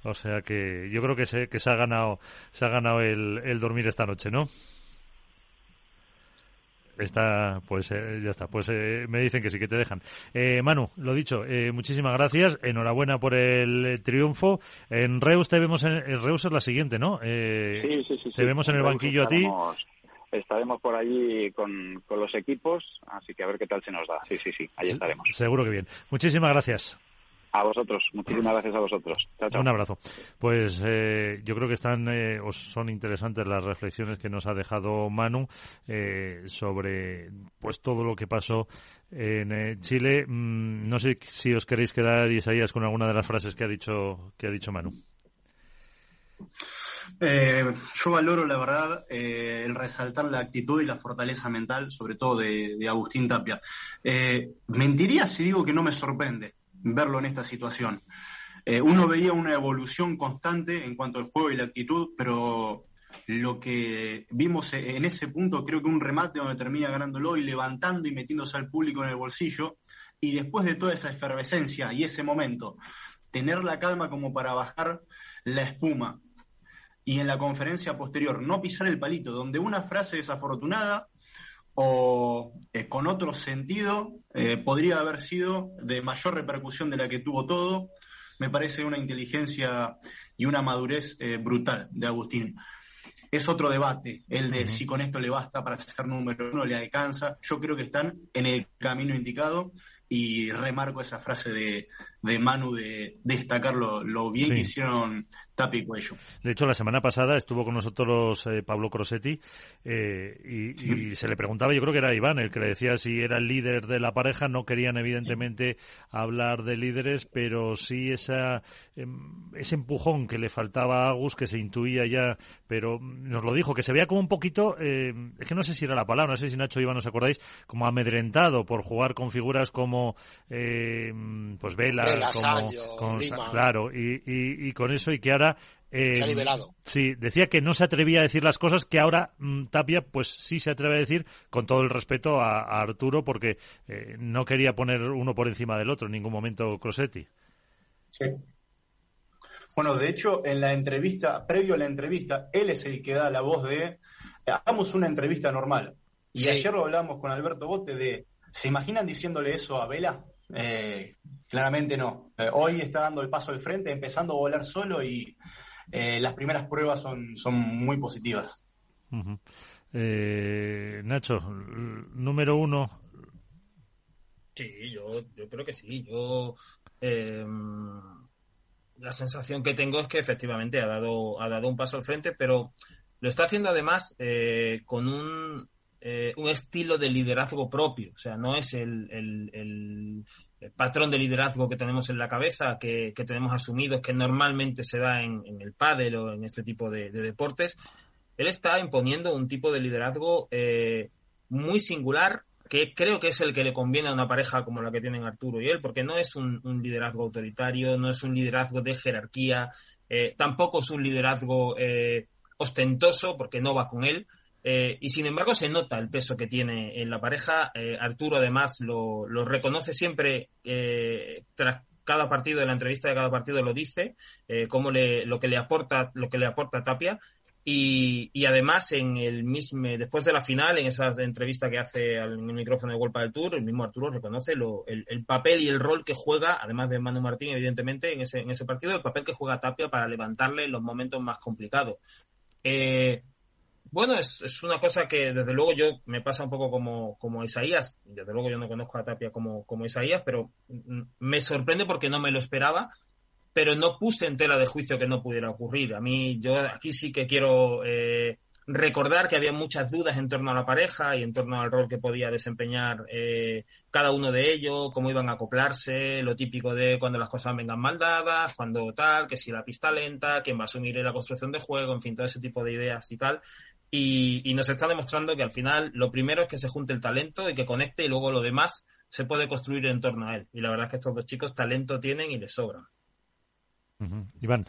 S2: O sea que yo creo que se, que se ha ganado, se ha ganado el, el dormir esta noche, ¿no? Está, pues eh, ya está. Pues eh, me dicen que sí, que te dejan. Eh, Manu, lo dicho, eh, muchísimas gracias. Enhorabuena por el eh, triunfo. En Reus te vemos, en, en Reus es la siguiente, ¿no? Eh,
S7: Sí, sí, sí.
S2: Te
S7: sí.
S2: vemos en el
S7: Reus
S2: banquillo a ti.
S7: estaremos- Estaremos por allí con, con los equipos, así que a ver qué tal se nos da. Sí, sí, sí, ahí estaremos.
S2: Seguro que bien. Muchísimas gracias.
S7: A vosotros, muchísimas gracias a vosotros. Chao, chao.
S2: Un abrazo. Pues eh, yo creo que están eh, o son interesantes las reflexiones que nos ha dejado Manu eh, sobre pues todo lo que pasó en eh, Chile. Mm, no sé si os queréis quedar Isaías con alguna de las frases que ha dicho que ha dicho Manu.
S8: Eh, yo valoro, la verdad, eh, el resaltar la actitud y la fortaleza mental, sobre todo de, de Agustín Tapia. Eh, mentiría si digo que no me sorprende verlo en esta situación. Eh, uno veía una evolución constante en cuanto al juego y la actitud, pero lo que vimos en ese punto, creo que un remate donde termina ganándolo y levantando y metiéndose al público en el bolsillo, y después de toda esa efervescencia y ese momento, tener la calma como para bajar la espuma y en la conferencia posterior no pisar el palito, donde una frase desafortunada o eh, con otro sentido eh, podría haber sido de mayor repercusión de la que tuvo todo, me parece una inteligencia y una madurez eh, brutal de Agustín. Es otro debate, el de si con esto le basta para ser número uno, le alcanza. Yo creo que están en el camino indicado y remarco esa frase de, de Manu de destacar lo, lo bien
S2: Sí.
S8: que hicieron Tapi y Cuello.
S2: De hecho, la semana pasada estuvo con nosotros eh, Pablo Crosetti eh, y,
S8: Sí.
S2: y se le preguntaba, yo creo que era Iván el que le decía si era el líder de la pareja. No querían, evidentemente, hablar de líderes, pero sí esa, em, ese empujón que le faltaba a Agus, que se intuía ya, pero nos lo dijo, que se veía como un poquito, eh, es que no sé si era la palabra, no sé si Nacho y Iván os acordáis, como amedrentado por jugar con figuras como, eh, pues Vela, como, con- claro, y, y- y con eso y que ahora eh,
S3: Se ha nivelado.
S2: Sí, decía que no se atrevía a decir las cosas que ahora mm, Tapia, pues sí se atreve a decir, con todo el respeto a, a Arturo, porque eh, no quería poner uno por encima del otro en ningún momento Crosetti.
S8: Bueno, de hecho, en la entrevista, previo a la entrevista, él es el que da la voz de hagamos una entrevista normal. Y
S3: Sí.
S8: ayer lo hablamos con Alberto Bote de ¿se imaginan diciéndole eso a Vela? Eh, claramente no. Eh, hoy está dando el paso al frente, empezando a volar solo y eh, las primeras pruebas son, son muy positivas.
S2: Eh, Nacho, número uno.
S4: Sí, yo, yo creo que sí. Yo eh, la sensación que tengo es que efectivamente ha dado, ha dado un paso al frente, pero lo está haciendo además eh, con un, eh, un estilo de liderazgo propio. O sea, no es el, el- patrón de liderazgo que tenemos en la cabeza, que, que tenemos asumidos, que normalmente se da en, el pádel o en este tipo de, de deportes. Él está imponiendo un tipo de liderazgo eh, muy singular que creo que es el que le conviene a una pareja como la que tienen Arturo y él, porque no es un, un liderazgo autoritario, no es un liderazgo de jerarquía, eh, tampoco es un liderazgo eh, ostentoso, porque no va con él, eh, y sin embargo se nota el peso que tiene en la pareja. Eh, Arturo además lo, reconoce siempre eh, tras cada partido, de la entrevista de cada partido lo dice, cómo le, lo que le aporta, lo que le aporta Tapia. Y, además en el mismo, después de la final, en esa entrevista que hace al en micrófono de Golpa del Tour, el mismo Arturo reconoce el, el papel y el rol que juega, además de Manu Martín, evidentemente, en ese, en ese partido, el papel que juega Tapia para levantarle en los momentos más complicados. Bueno, es, es una cosa que desde luego yo me pasa un poco como, como Isaías. Desde luego yo no conozco a Tapia como, como Isaías, pero mm, me sorprende porque no me lo esperaba, pero no puse en tela de juicio que no pudiera ocurrir. A mí, yo aquí sí que quiero eh, recordar que había muchas dudas en torno a la pareja y en torno al rol que podía desempeñar eh, cada uno de ellos, cómo iban a acoplarse, lo típico de cuando las cosas vengan mal dadas, cuando tal, que si la pista lenta, quién va a asumir la construcción de juego, en fin, todo ese tipo de ideas y tal. Y, y nos está demostrando que al final lo primero es que se junte el talento y que conecte y luego lo demás se puede construir en torno a él. Y la verdad es que estos dos chicos talento tienen y les sobran.
S2: Iván.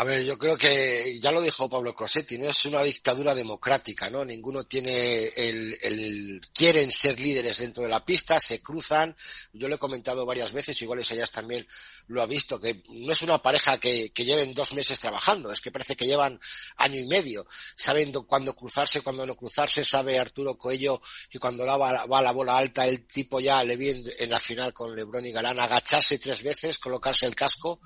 S3: A ver, yo creo que ya lo dijo Pablo Crosetti, no es una dictadura democrática, ¿no? Ninguno tiene el, el, quieren ser líderes dentro de la pista, se cruzan. Yo lo he comentado varias veces, igual Isayas también lo ha visto, que no es una pareja que, que lleven dos meses trabajando, es que parece que llevan año y medio. Saben cuándo cruzarse, cuándo no cruzarse, sabe Arturo Coello que cuando la va, va la bola alta, el tipo ya le viene en la final con Lebron y Galán agacharse tres veces, colocarse el casco,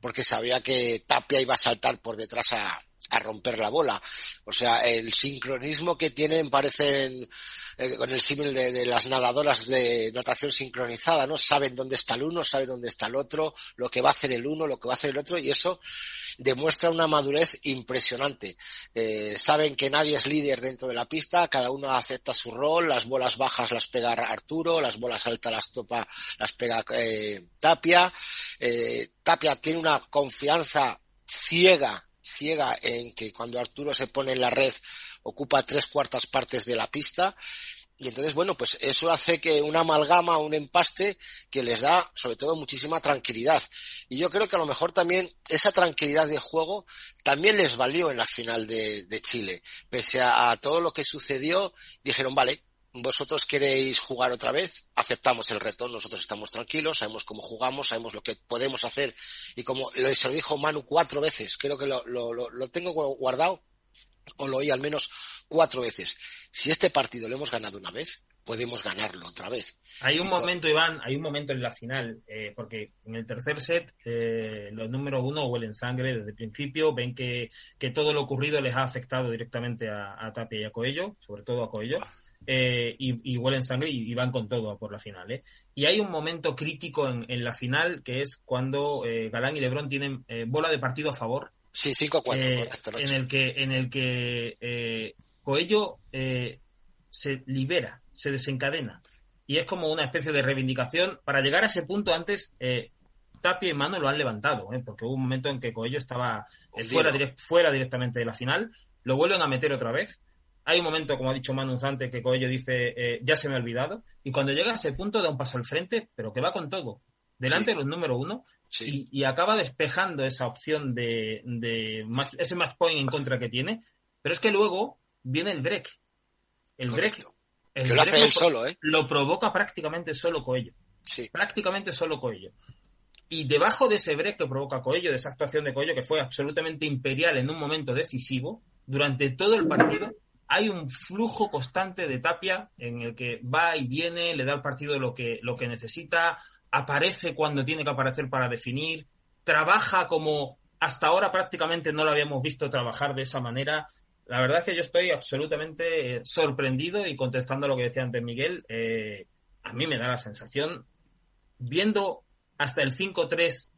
S3: porque sabía que Tapia iba a saltar por detrás a, a romper la bola. O sea, el sincronismo que tienen parecen eh, con el símil de, de, las nadadoras de natación sincronizada, ¿no? Saben dónde está el uno, saben dónde está el otro, lo que va a hacer el uno, lo que va a hacer el otro, y eso demuestra una madurez impresionante. Eh, saben que nadie es líder dentro de la pista, cada uno acepta su rol, las bolas bajas las pega Arturo, las bolas altas las topa, las pega eh, Tapia. Eh, Tapia tiene una confianza ciega ciega en que cuando Arturo se pone en la red ocupa tres cuartas partes de la pista y entonces, bueno, pues eso hace que una amalgama, un empaste que les da, sobre todo, muchísima tranquilidad. Y yo creo que a lo mejor también esa tranquilidad de juego también les valió en la final de, Chile. Pese a, a, todo lo que sucedió, dijeron, vale, vosotros queréis jugar otra vez, aceptamos el reto, nosotros estamos tranquilos, sabemos cómo jugamos, sabemos lo que podemos hacer y como se lo dijo Manu cuatro veces, creo que lo, lo, lo tengo guardado o lo oí al menos cuatro veces. Si este partido lo hemos ganado una vez, podemos ganarlo otra vez.
S4: Hay un momento, Iván, hay un momento en la final, eh, porque en el tercer set eh, los números uno huelen sangre desde el principio, ven que, que todo lo ocurrido les ha afectado directamente a, a Tapia y a Coello, sobre todo a Coello eh, y, y, huelen sangre y, y, van con todo por la final. ¿eh? Y hay un momento crítico en, en la final que es cuando eh, Galán y Lebron tienen eh, bola de partido a favor.
S3: Sí, 5-4.
S4: Eh, en el que, en el que Coello se libera, se desencadena. Y es como una especie de reivindicación. Para llegar a ese punto antes, Tapia y Mano lo han levantado, porque hubo un momento en que Coello estaba fuera, direct, fuera directamente de la final. Lo vuelven a meter otra vez hay un momento, como ha dicho Manu antes, que Coello dice, eh, ya se me ha olvidado. Y cuando llega a ese punto da un paso al frente, pero que va con todo. Delante sí. de los número uno. Sí. Y, y, acaba despejando esa opción de, de match, ese match point en contra que tiene. Pero es que luego viene el break. El Correcto. break.
S3: El que lo break hace él solo, ¿eh?
S4: Lo provoca prácticamente solo Coello.
S3: Sí.
S4: Prácticamente solo Coello. Y debajo de ese break que provoca Coello, de esa actuación de Coello, que fue absolutamente imperial en un momento decisivo, durante todo el partido, hay un flujo constante de Tapia en el que va y viene, le da al partido lo que, lo que necesita, aparece cuando tiene que aparecer para definir, trabaja como hasta ahora prácticamente no lo habíamos visto trabajar de esa manera. La verdad es que yo estoy absolutamente sorprendido y contestando lo que decía antes Miguel, eh, a mí me da la sensación, viendo hasta el 5-3,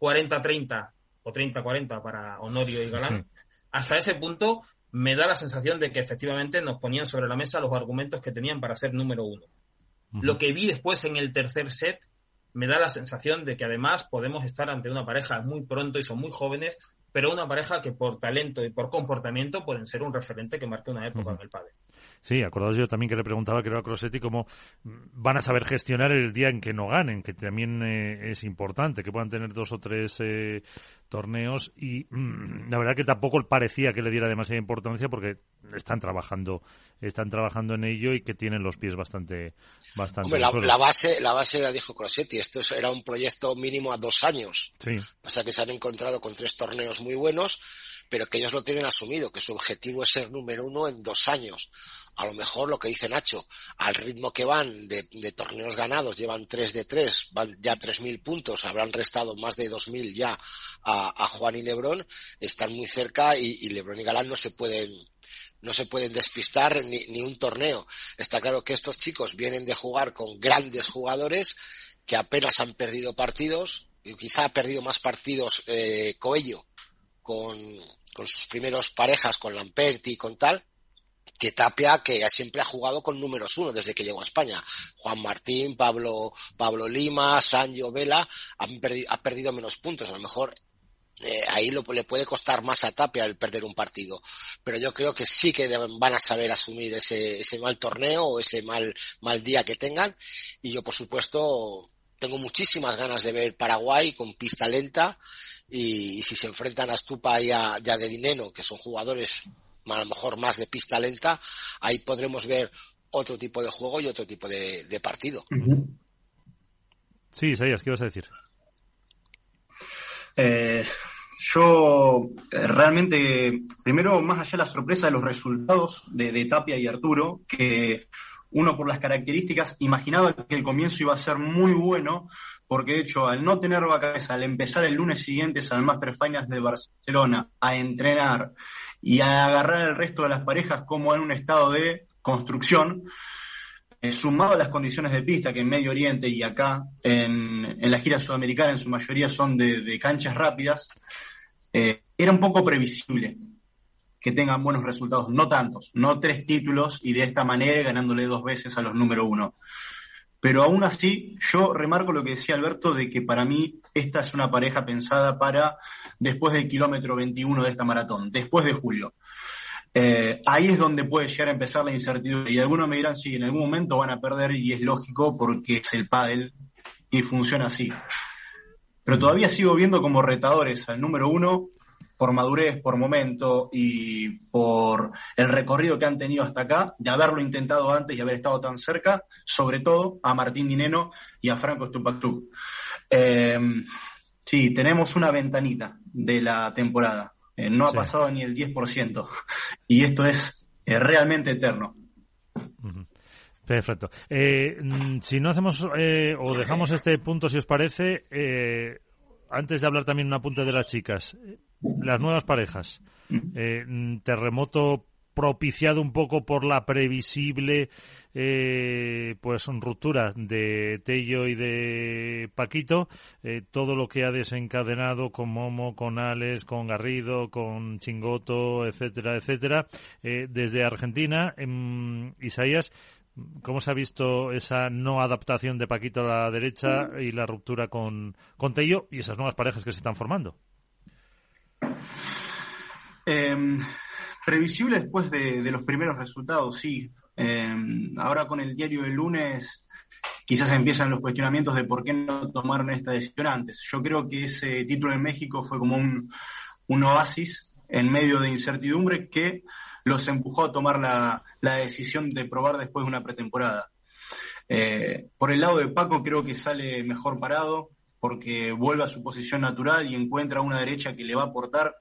S4: 40-30 o 30-40 para Honorio y Galán, sí. hasta ese punto me da la sensación de que efectivamente nos ponían sobre la mesa los argumentos que tenían para ser número uno. Uh -huh. Lo que vi después en el tercer set me da la sensación de que además podemos estar ante una pareja muy pronto y son muy jóvenes, pero una pareja que por talento y por comportamiento pueden ser un referente que marque una época uh -huh. en el padre.
S2: Sí, acordaos yo también que le preguntaba, creo a Crosetti, cómo van a saber gestionar el día en que no ganen, que también eh, es importante, que puedan tener dos o tres eh, torneos y mmm, la verdad que tampoco parecía que le diera demasiada importancia porque están trabajando están trabajando en ello y que tienen los pies bastante bastante
S3: Hombre, la, la, base la base la dijo Crosetti esto era un proyecto mínimo a dos años
S2: sí.
S3: o sea que se han encontrado con tres torneos muy buenos pero que ellos lo tienen asumido, que su objetivo es ser número uno en dos años. A lo mejor lo que dice Nacho, al ritmo que van de, torneos ganados, llevan tres de tres, van ya tres mil puntos, habrán restado más de dos mil ya a, a, Juan y Lebrón, están muy cerca y, y Lebrón y Galán no se pueden no se pueden despistar ni, ni un torneo. Está claro que estos chicos vienen de jugar con grandes jugadores que apenas han perdido partidos, y quizá ha perdido más partidos eh, Coello con, con sus primeros parejas, con Lamperti y con tal, que Tapia, que siempre ha jugado con números uno desde que llegó a España. Juan Martín, Pablo, Pablo Lima, Sancho Vela, han perdido, ha perdido menos puntos. A lo mejor eh, ahí lo, le puede costar más a Tapia el perder un partido. Pero yo creo que sí que van a saber asumir ese, ese mal torneo o ese mal, mal día que tengan. Y yo, por supuesto, tengo muchísimas ganas de ver Paraguay con pista lenta y, si se enfrentan a Stupa y a, y a Dineno, que son jugadores a lo mejor más de pista lenta, ahí podremos ver otro tipo de juego y otro tipo de, partido.
S2: Sí, Isaías, ¿qué vas a decir?
S8: Eh, yo eh, realmente, primero, más allá de la sorpresa de los resultados de, Tapia y Arturo, que uno por las características imaginaba que el comienzo iba a ser muy bueno, porque de hecho al no tener vacaciones, al empezar el lunes siguiente al Master Finals de Barcelona a entrenar y a agarrar el resto de las parejas como en un estado de construcción, eh, sumado a las condiciones de pista que en Medio Oriente y acá en, la gira sudamericana en su mayoría son de, canchas rápidas, eh, era un poco previsible que tengan buenos resultados, no tantos, no tres títulos y de esta manera ganándole dos veces a los número uno. Pero aún así, yo remarco lo que decía Alberto de que para mí esta es una pareja pensada para después del kilómetro 21 de esta maratón, después de julio. Eh, ahí es donde puede llegar a empezar la incertidumbre. Y algunos me dirán, sí, en algún momento van a perder y es lógico porque es el pádel y funciona así. Pero todavía sigo viendo como retadores al número uno por madurez, por momento y por el recorrido que han tenido hasta acá, de haberlo intentado antes y haber estado tan cerca, sobre todo a Martín Dineno y a Franco Stupactuk. Eh, sí, tenemos una ventanita de la temporada. Eh, no ha pasado ni el 10%. Y esto es eh, realmente eterno.
S2: Perfecto. Mm, si no hacemos o dejamos este punto, si os parece, antes de hablar también un apunte de las chicas, las nuevas parejas. Eh, terremoto propiciado un poco por la previsible eh, pues ruptura de Tello y de Paquito, eh, todo lo que ha desencadenado con Momo, con Alex, con Garrido, con Chingoto, etcétera, etcétera, eh, desde Argentina. en Isaías, ¿Cómo se ha visto esa no adaptación de Paquito a la derecha y la ruptura con, con Tello y esas nuevas parejas que se están formando?
S8: Em, previsible después de, los primeros resultados, sí. Em, ahora con el diario del lunes quizás empiezan los cuestionamientos de por qué no tomaron esta decisión antes. Yo creo que ese título en México fue como un, un oasis en medio de incertidumbre que los empujó a tomar la, decisión de probar después de una pretemporada. Eh, por el lado de Paco creo que sale mejor parado porque vuelve a su posición natural y encuentra una derecha que le va a aportar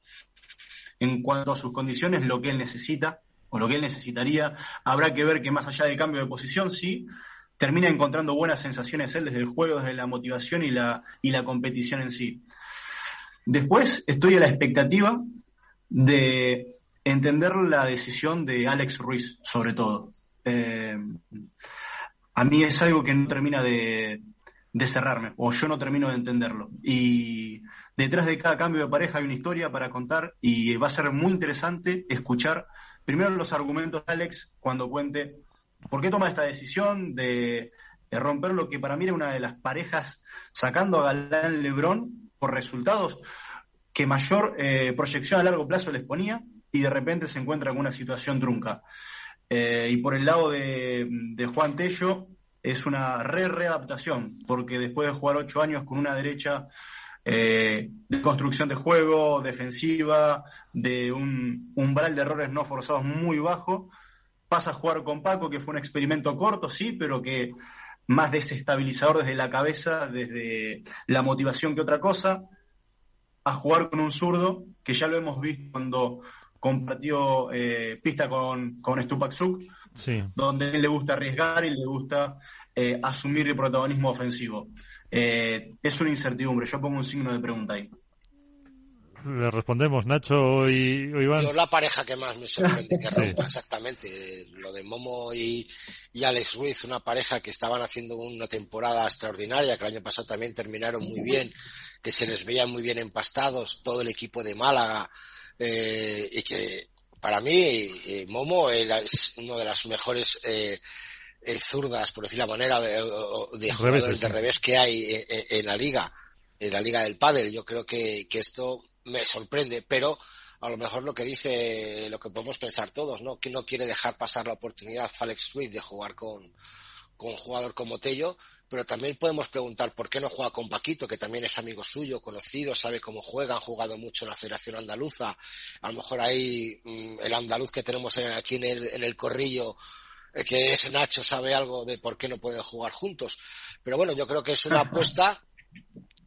S8: en cuanto a sus condiciones lo que él necesita o lo que él necesitaría. Habrá que ver que más allá del cambio de posición, sí, termina encontrando buenas sensaciones él desde el juego, desde la motivación y la, y la competición en sí. Después estoy a la expectativa de entender la decisión de Alex Ruiz, sobre todo. Eh, a mí es algo que no termina de, cerrarme, o yo no termino de entenderlo. Y detrás de cada cambio de pareja hay una historia para contar y va a ser muy interesante escuchar primero los argumentos de Alex cuando cuente por qué toma esta decisión de, romper lo que para mí era una de las parejas sacando a Galán Lebrón por resultados que mayor eh, proyección a largo plazo les ponía y de repente se encuentra con una situación trunca. Eh, y por el lado de, Juan Tello es una re readaptación, porque después de jugar ocho años con una derecha eh, de construcción de juego, defensiva, de un umbral de errores no forzados muy bajo, pasa a jugar con Paco, que fue un experimento corto, sí, pero que más desestabilizador desde la cabeza, desde la motivación que otra cosa, a jugar con un zurdo, que ya lo hemos visto cuando compartió eh, pista con, con Donde él le gusta arriesgar y le gusta eh, asumir el protagonismo ofensivo. Eh, es una incertidumbre, yo pongo un signo de pregunta ahí.
S2: le respondemos, Nacho y, Iván.
S3: Yo la pareja que más me sorprende que rompa, exactamente. Lo de Momo y, y Alex Ruiz, una pareja que estaban haciendo una temporada extraordinaria, que el año pasado también terminaron muy bien, que se les veían muy bien empastados, todo el equipo de Málaga, eh, y que para mí eh, Momo es uno de las mejores eh, eh, zurdas, por decir la manera, de, de jugadores de revés que hay en, la liga, en la liga del pádel. Yo creo que, que esto me sorprende, pero a lo mejor lo que dice, lo que podemos pensar todos, ¿no? Que no quiere dejar pasar la oportunidad Alex Ruiz de jugar con, con un jugador como Tello, pero también podemos preguntar por qué no juega con Paquito, que también es amigo suyo, conocido, sabe cómo juega, han jugado mucho en la Federación Andaluza. A lo mejor ahí mm, el andaluz que tenemos aquí en el, en el corrillo, eh, que es Nacho, sabe algo de por qué no pueden jugar juntos. Pero bueno, yo creo que es una *laughs* apuesta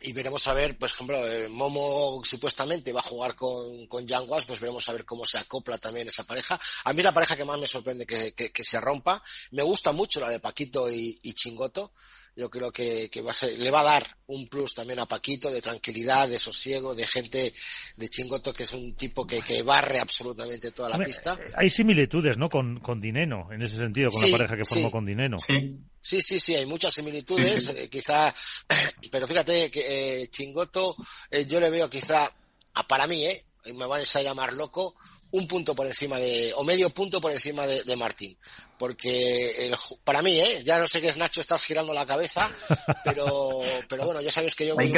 S3: y veremos a ver, por ejemplo, eh, Momo supuestamente va a jugar con, con Jan pues veremos a ver cómo se acopla también esa pareja. A mí la pareja que más me sorprende que, que, se rompa, me gusta mucho la de Paquito y, y Chingoto, yo creo que, que va a ser, le va a dar un plus también a Paquito de tranquilidad, de sosiego, de gente de Chingoto que es un tipo que, que barre absolutamente toda la pista.
S2: Eh, hay similitudes, ¿no? Con, con Dineno, en ese sentido, con la pareja que formó con Dineno.
S3: Sí. sí, sí, hay muchas similitudes, eh, quizá, *clears throat* pero fíjate que eh, Chingoto, eh, yo le veo quizá, a, para mí, eh, me van a llamar loco, un punto por encima de, o medio punto por encima de, de Martín. Porque el, para mí, ¿eh? ya no sé qué es Nacho, estás girando la cabeza, *laughs* pero, pero bueno, ya sabes que yo voy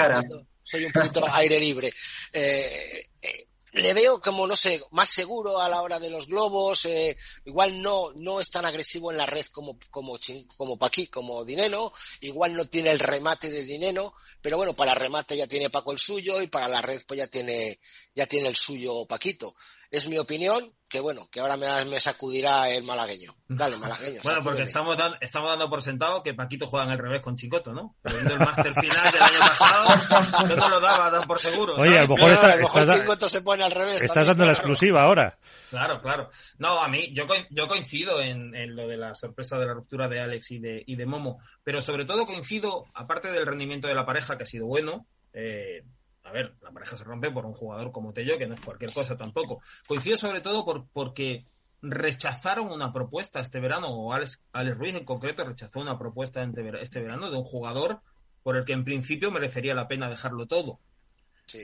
S3: soy un poquito *laughs* aire libre. Eh, eh, le veo como, no sé, más seguro a la hora de los globos, eh, igual no, no es tan agresivo en la red como, como, como Paqui, como Dineno, igual no tiene el remate de Dineno, pero bueno, para el remate ya tiene Paco el suyo y para la red pues ya tiene, ya tiene el suyo Paquito es mi opinión, que bueno, que ahora me, sacudirá el malagueño. Dale, *laughs* malagueño.
S4: bueno, porque estamos, estamos dando por sentado que Paquito juega en el revés con Chicoto, ¿no? Pero el máster final del año pasado, yo no lo daba dan por seguro.
S2: Oye, a lo mejor,
S3: Chicoto se pone al revés.
S2: Estás dando la exclusiva ahora.
S4: Claro, claro. No, a mí, yo, yo coincido en, en, lo de la sorpresa de la ruptura de Alex y de, y de Momo, pero sobre todo coincido, aparte del rendimiento de la pareja, que ha sido bueno, eh, a ver, la pareja se rompe por un jugador como Tello, que no es cualquier cosa tampoco. Coincido sobre todo por, porque rechazaron una propuesta este verano, o Alex, Ruiz en concreto rechazó una propuesta este verano de un jugador por el que en principio merecería la pena dejarlo todo.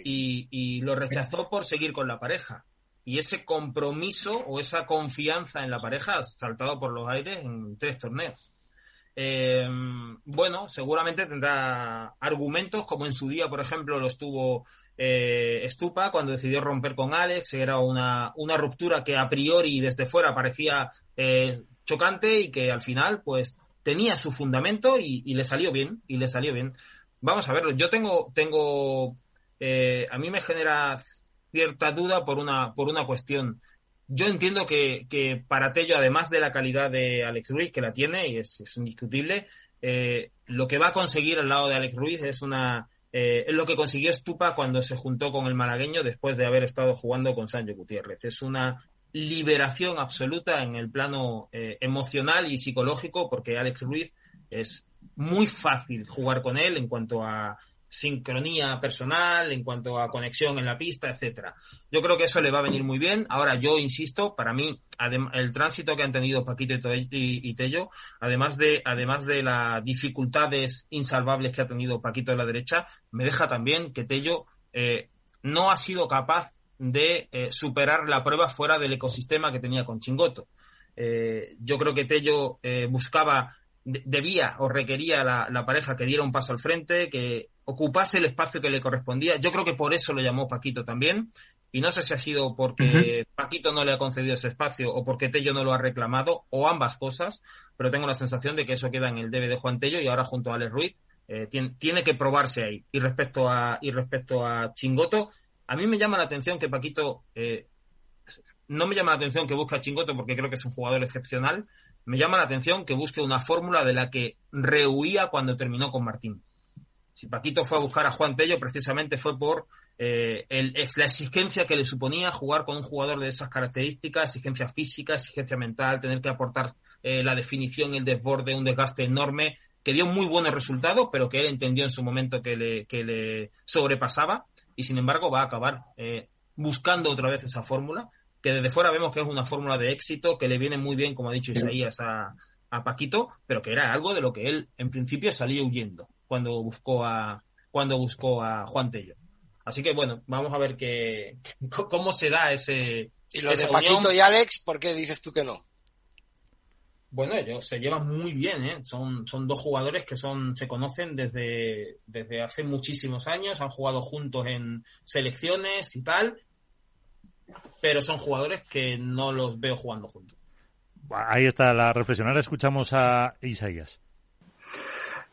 S4: Y, y lo rechazó por seguir con la pareja. Y ese compromiso o esa confianza en la pareja ha saltado por los aires en tres torneos. Eh, bueno, seguramente tendrá argumentos, como en su día, por ejemplo, lo estuvo eh, Stupa cuando decidió romper con Alex, era una, una ruptura que a priori desde fuera parecía eh, chocante y que al final, pues, tenía su fundamento y, y, le salió bien, y le salió bien. Vamos a verlo, yo tengo, tengo, eh, a mí me genera cierta duda por una, por una cuestión yo entiendo que, que, para Tello, además de la calidad de Alex Ruiz, que la tiene y es, indiscutible, eh, lo que va a conseguir al lado de Alex Ruiz es una eh, es lo que consiguió Stupa cuando se juntó con el malagueño después de haber estado jugando con Sancho Gutiérrez. Es una liberación absoluta en el plano eh, emocional y psicológico porque Alex Ruiz es muy fácil jugar con él en cuanto a sincronía personal, en cuanto a conexión en la pista, etcétera. Yo creo que eso le va a venir muy bien. Ahora, yo insisto, para mí, el tránsito que han tenido Paquito y Tello, además de, además de las dificultades insalvables que ha tenido Paquito de la derecha, me deja también que Tello eh, no ha sido capaz de eh, superar la prueba fuera del ecosistema que tenía con Chingoto. Eh, yo creo que Tello buscaba debía o requería la, la, pareja que diera un paso al frente, que ocupase el espacio que le correspondía. Yo creo que por eso lo llamó Paquito también. Y no sé si ha sido porque Paquito no le ha concedido ese espacio o porque Tello no lo ha reclamado, o ambas cosas, pero tengo la sensación de que eso queda en el debe de Juan Tello y ahora junto a Alex Ruiz eh, tiene, tiene, que probarse ahí. Y respecto a, y respecto a Chingoto, a mí me llama la atención que Paquito, eh, no me llama la atención que busque a Chingoto porque creo que es un jugador excepcional, me llama la atención que busque una fórmula de la que rehuía cuando terminó con Martín. Si Paquito fue a buscar a Juan Tello, precisamente fue por eh, el, la exigencia que le suponía jugar con un jugador de esas características, exigencia física, exigencia mental, tener que aportar eh, la definición, el desborde, un desgaste enorme, que dio muy buenos resultados, pero que él entendió en su momento que le, que le sobrepasaba. y sin embargo va a acabar eh, buscando otra vez esa fórmula, que desde fuera vemos que es una fórmula de éxito, que le viene muy bien, como ha dicho Isaías, a, a Paquito, pero que era algo de lo que él en principio salió huyendo cuando buscó a, cuando buscó a Juan Tello. Así que bueno, vamos a ver qué, *laughs* cómo se da ese.
S3: ¿Y los de Paquito y Alex, por qué dices tú que no?
S4: Bueno, ellos se llevan muy bien, ¿eh? Son, son dos jugadores que son, se conocen desde, desde hace muchísimos años, han jugado juntos en selecciones y tal, pero son jugadores que no los veo jugando juntos.
S2: Ahí está la reflexión. Ahora escuchamos a Isaías.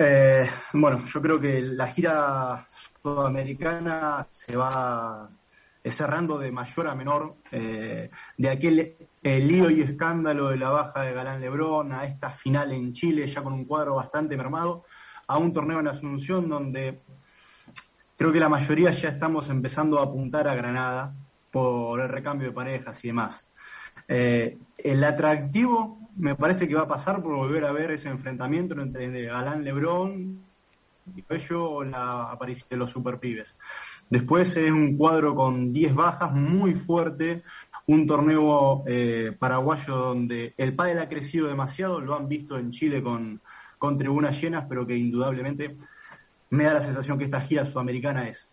S8: Eh, bueno, yo creo que la gira sudamericana se va cerrando de mayor a menor, eh, de aquel el lío y escándalo de la baja de Galán Lebrón a esta final en Chile, ya con un cuadro bastante mermado, a un torneo en Asunción donde creo que la mayoría ya estamos empezando a apuntar a Granada por el recambio de parejas y demás. Eh, el atractivo me parece que va a pasar por volver a ver ese enfrentamiento entre Galán Lebrón y ello o la aparición de los superpibes. Después es un cuadro con 10 bajas muy fuerte, un torneo eh, paraguayo donde el pádel ha crecido demasiado, lo han visto en Chile con, con tribunas llenas, pero que indudablemente me da la sensación que esta gira sudamericana es,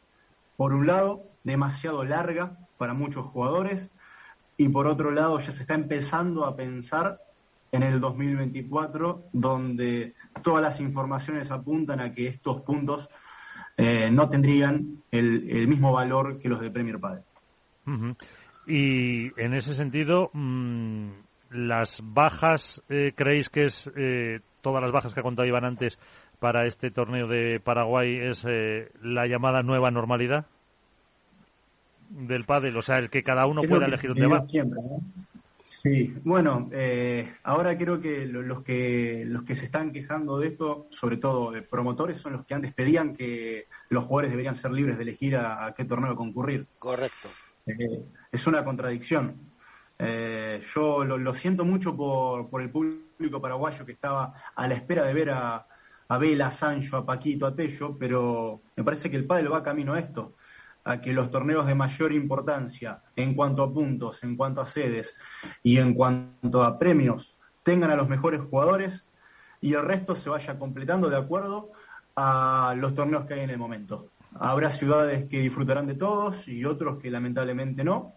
S8: por un lado, demasiado larga para muchos jugadores, y por otro lado ya se está empezando a pensar en el 2024, donde todas las informaciones apuntan a que estos puntos eh, no tendrían el, mismo valor que los de Premier Padel.
S2: Y en ese sentido, mm, las bajas, eh, ¿creéis que es eh, todas las bajas que ha contado Iván antes para este torneo de Paraguay es la llamada nueva normalidad? del pádel, o sea, el que cada uno pueda elegir dónde va.
S8: Sí, bueno, eh, ahora creo que los que los que se están quejando de esto, sobre todo de promotores, son los que antes pedían que los jugadores deberían ser libres de elegir a, qué torneo concurrir.
S3: Correcto.
S8: Eh, es una contradicción. Eh, yo lo, siento mucho por, por el público paraguayo que estaba a la espera de ver a, a Vela, a Sancho, a Paquito, a Tello, pero me parece que el pádel va camino a esto a que los torneos de mayor importancia en cuanto a puntos, en cuanto a sedes y en cuanto a premios tengan a los mejores jugadores y el resto se vaya completando de acuerdo a los torneos que hay en el momento. Habrá ciudades que disfrutarán de todos y otros que lamentablemente no,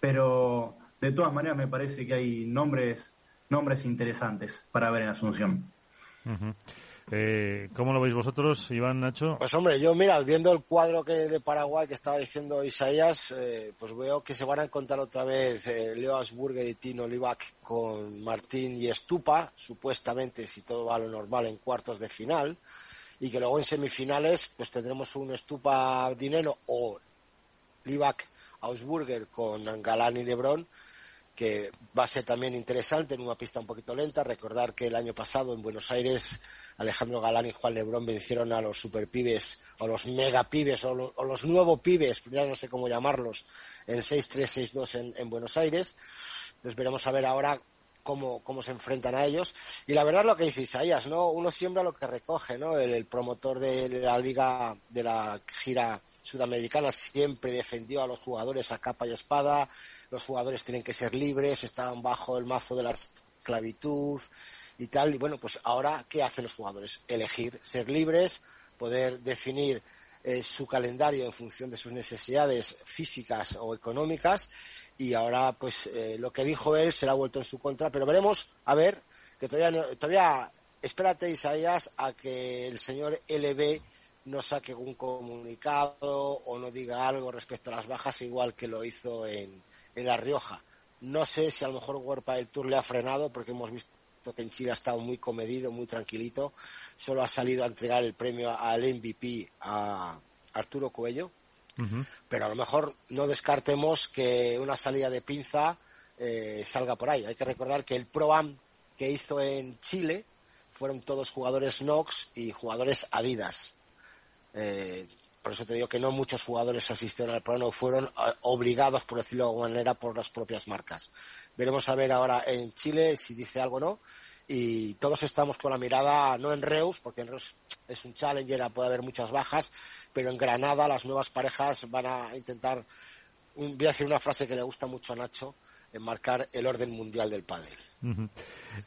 S8: pero de todas maneras me parece que hay nombres, nombres interesantes para ver en Asunción.
S2: Eh, ¿Cómo lo veis vosotros, Iván Nacho?
S3: Pues hombre, yo mira, viendo el cuadro que de Paraguay que estaba diciendo Isaías, eh, pues veo que se van a encontrar otra vez eh, Leo Asburger y Tino Livac con Martín y Estupa, supuestamente si todo va a lo normal en cuartos de final, y que luego en semifinales pues tendremos un Estupa Dinero o Livac Ausburger con Galán y Lebrón que va a ser también interesante en una pista un poquito lenta. Recordar que el año pasado en Buenos Aires Alejandro Galán y Juan Lebrón vencieron a los superpibes o los megapibes o, o los nuevos pibes, ya no sé cómo llamarlos, en 6-3, 6-2 en, en Buenos Aires. Entonces veremos a ver ahora Cómo, cómo, se enfrentan a ellos. Y la verdad lo que dice Isaías, ¿no? Uno siembra lo que recoge, ¿no? el, promotor de la liga, de la gira sudamericana siempre defendió a los jugadores a capa y espada, los jugadores tienen que ser libres, estaban bajo el mazo de la esclavitud y tal. Y bueno, pues ahora, ¿qué hacen los jugadores? Elegir ser libres, poder definir eh, su calendario en función de sus necesidades físicas o económicas y ahora pues eh, lo que dijo él se ha vuelto en su contra, pero veremos, a ver, que todavía, todavía espérate Isaías a que el señor LB no saque un comunicado o no diga algo respecto a las bajas igual que lo hizo en, en La Rioja. No sé si a lo mejor Huerpa del Tour le ha frenado porque hemos visto que en Chile ha estado muy comedido, muy tranquilito. Solo ha salido a entregar el premio al MVP a Arturo Cuello. Pero a lo mejor no descartemos que una salida de pinza eh, salga por ahí. Hay que recordar que el Pro Am que hizo en Chile fueron todos jugadores Nox y jugadores Adidas. Eh, por eso te digo que no muchos jugadores asistieron al programa, fueron eh, obligados, por decirlo de alguna manera, por las propias marcas. Veremos a ver ahora en Chile si dice algo o no. y todos estamos con la mirada no en Reus, porque en Reus es un challenger, puede haber muchas bajas, pero en Granada las nuevas parejas van a intentar, voy a decir una frase que le gusta mucho a Nacho, enmarcar el orden mundial del pádel.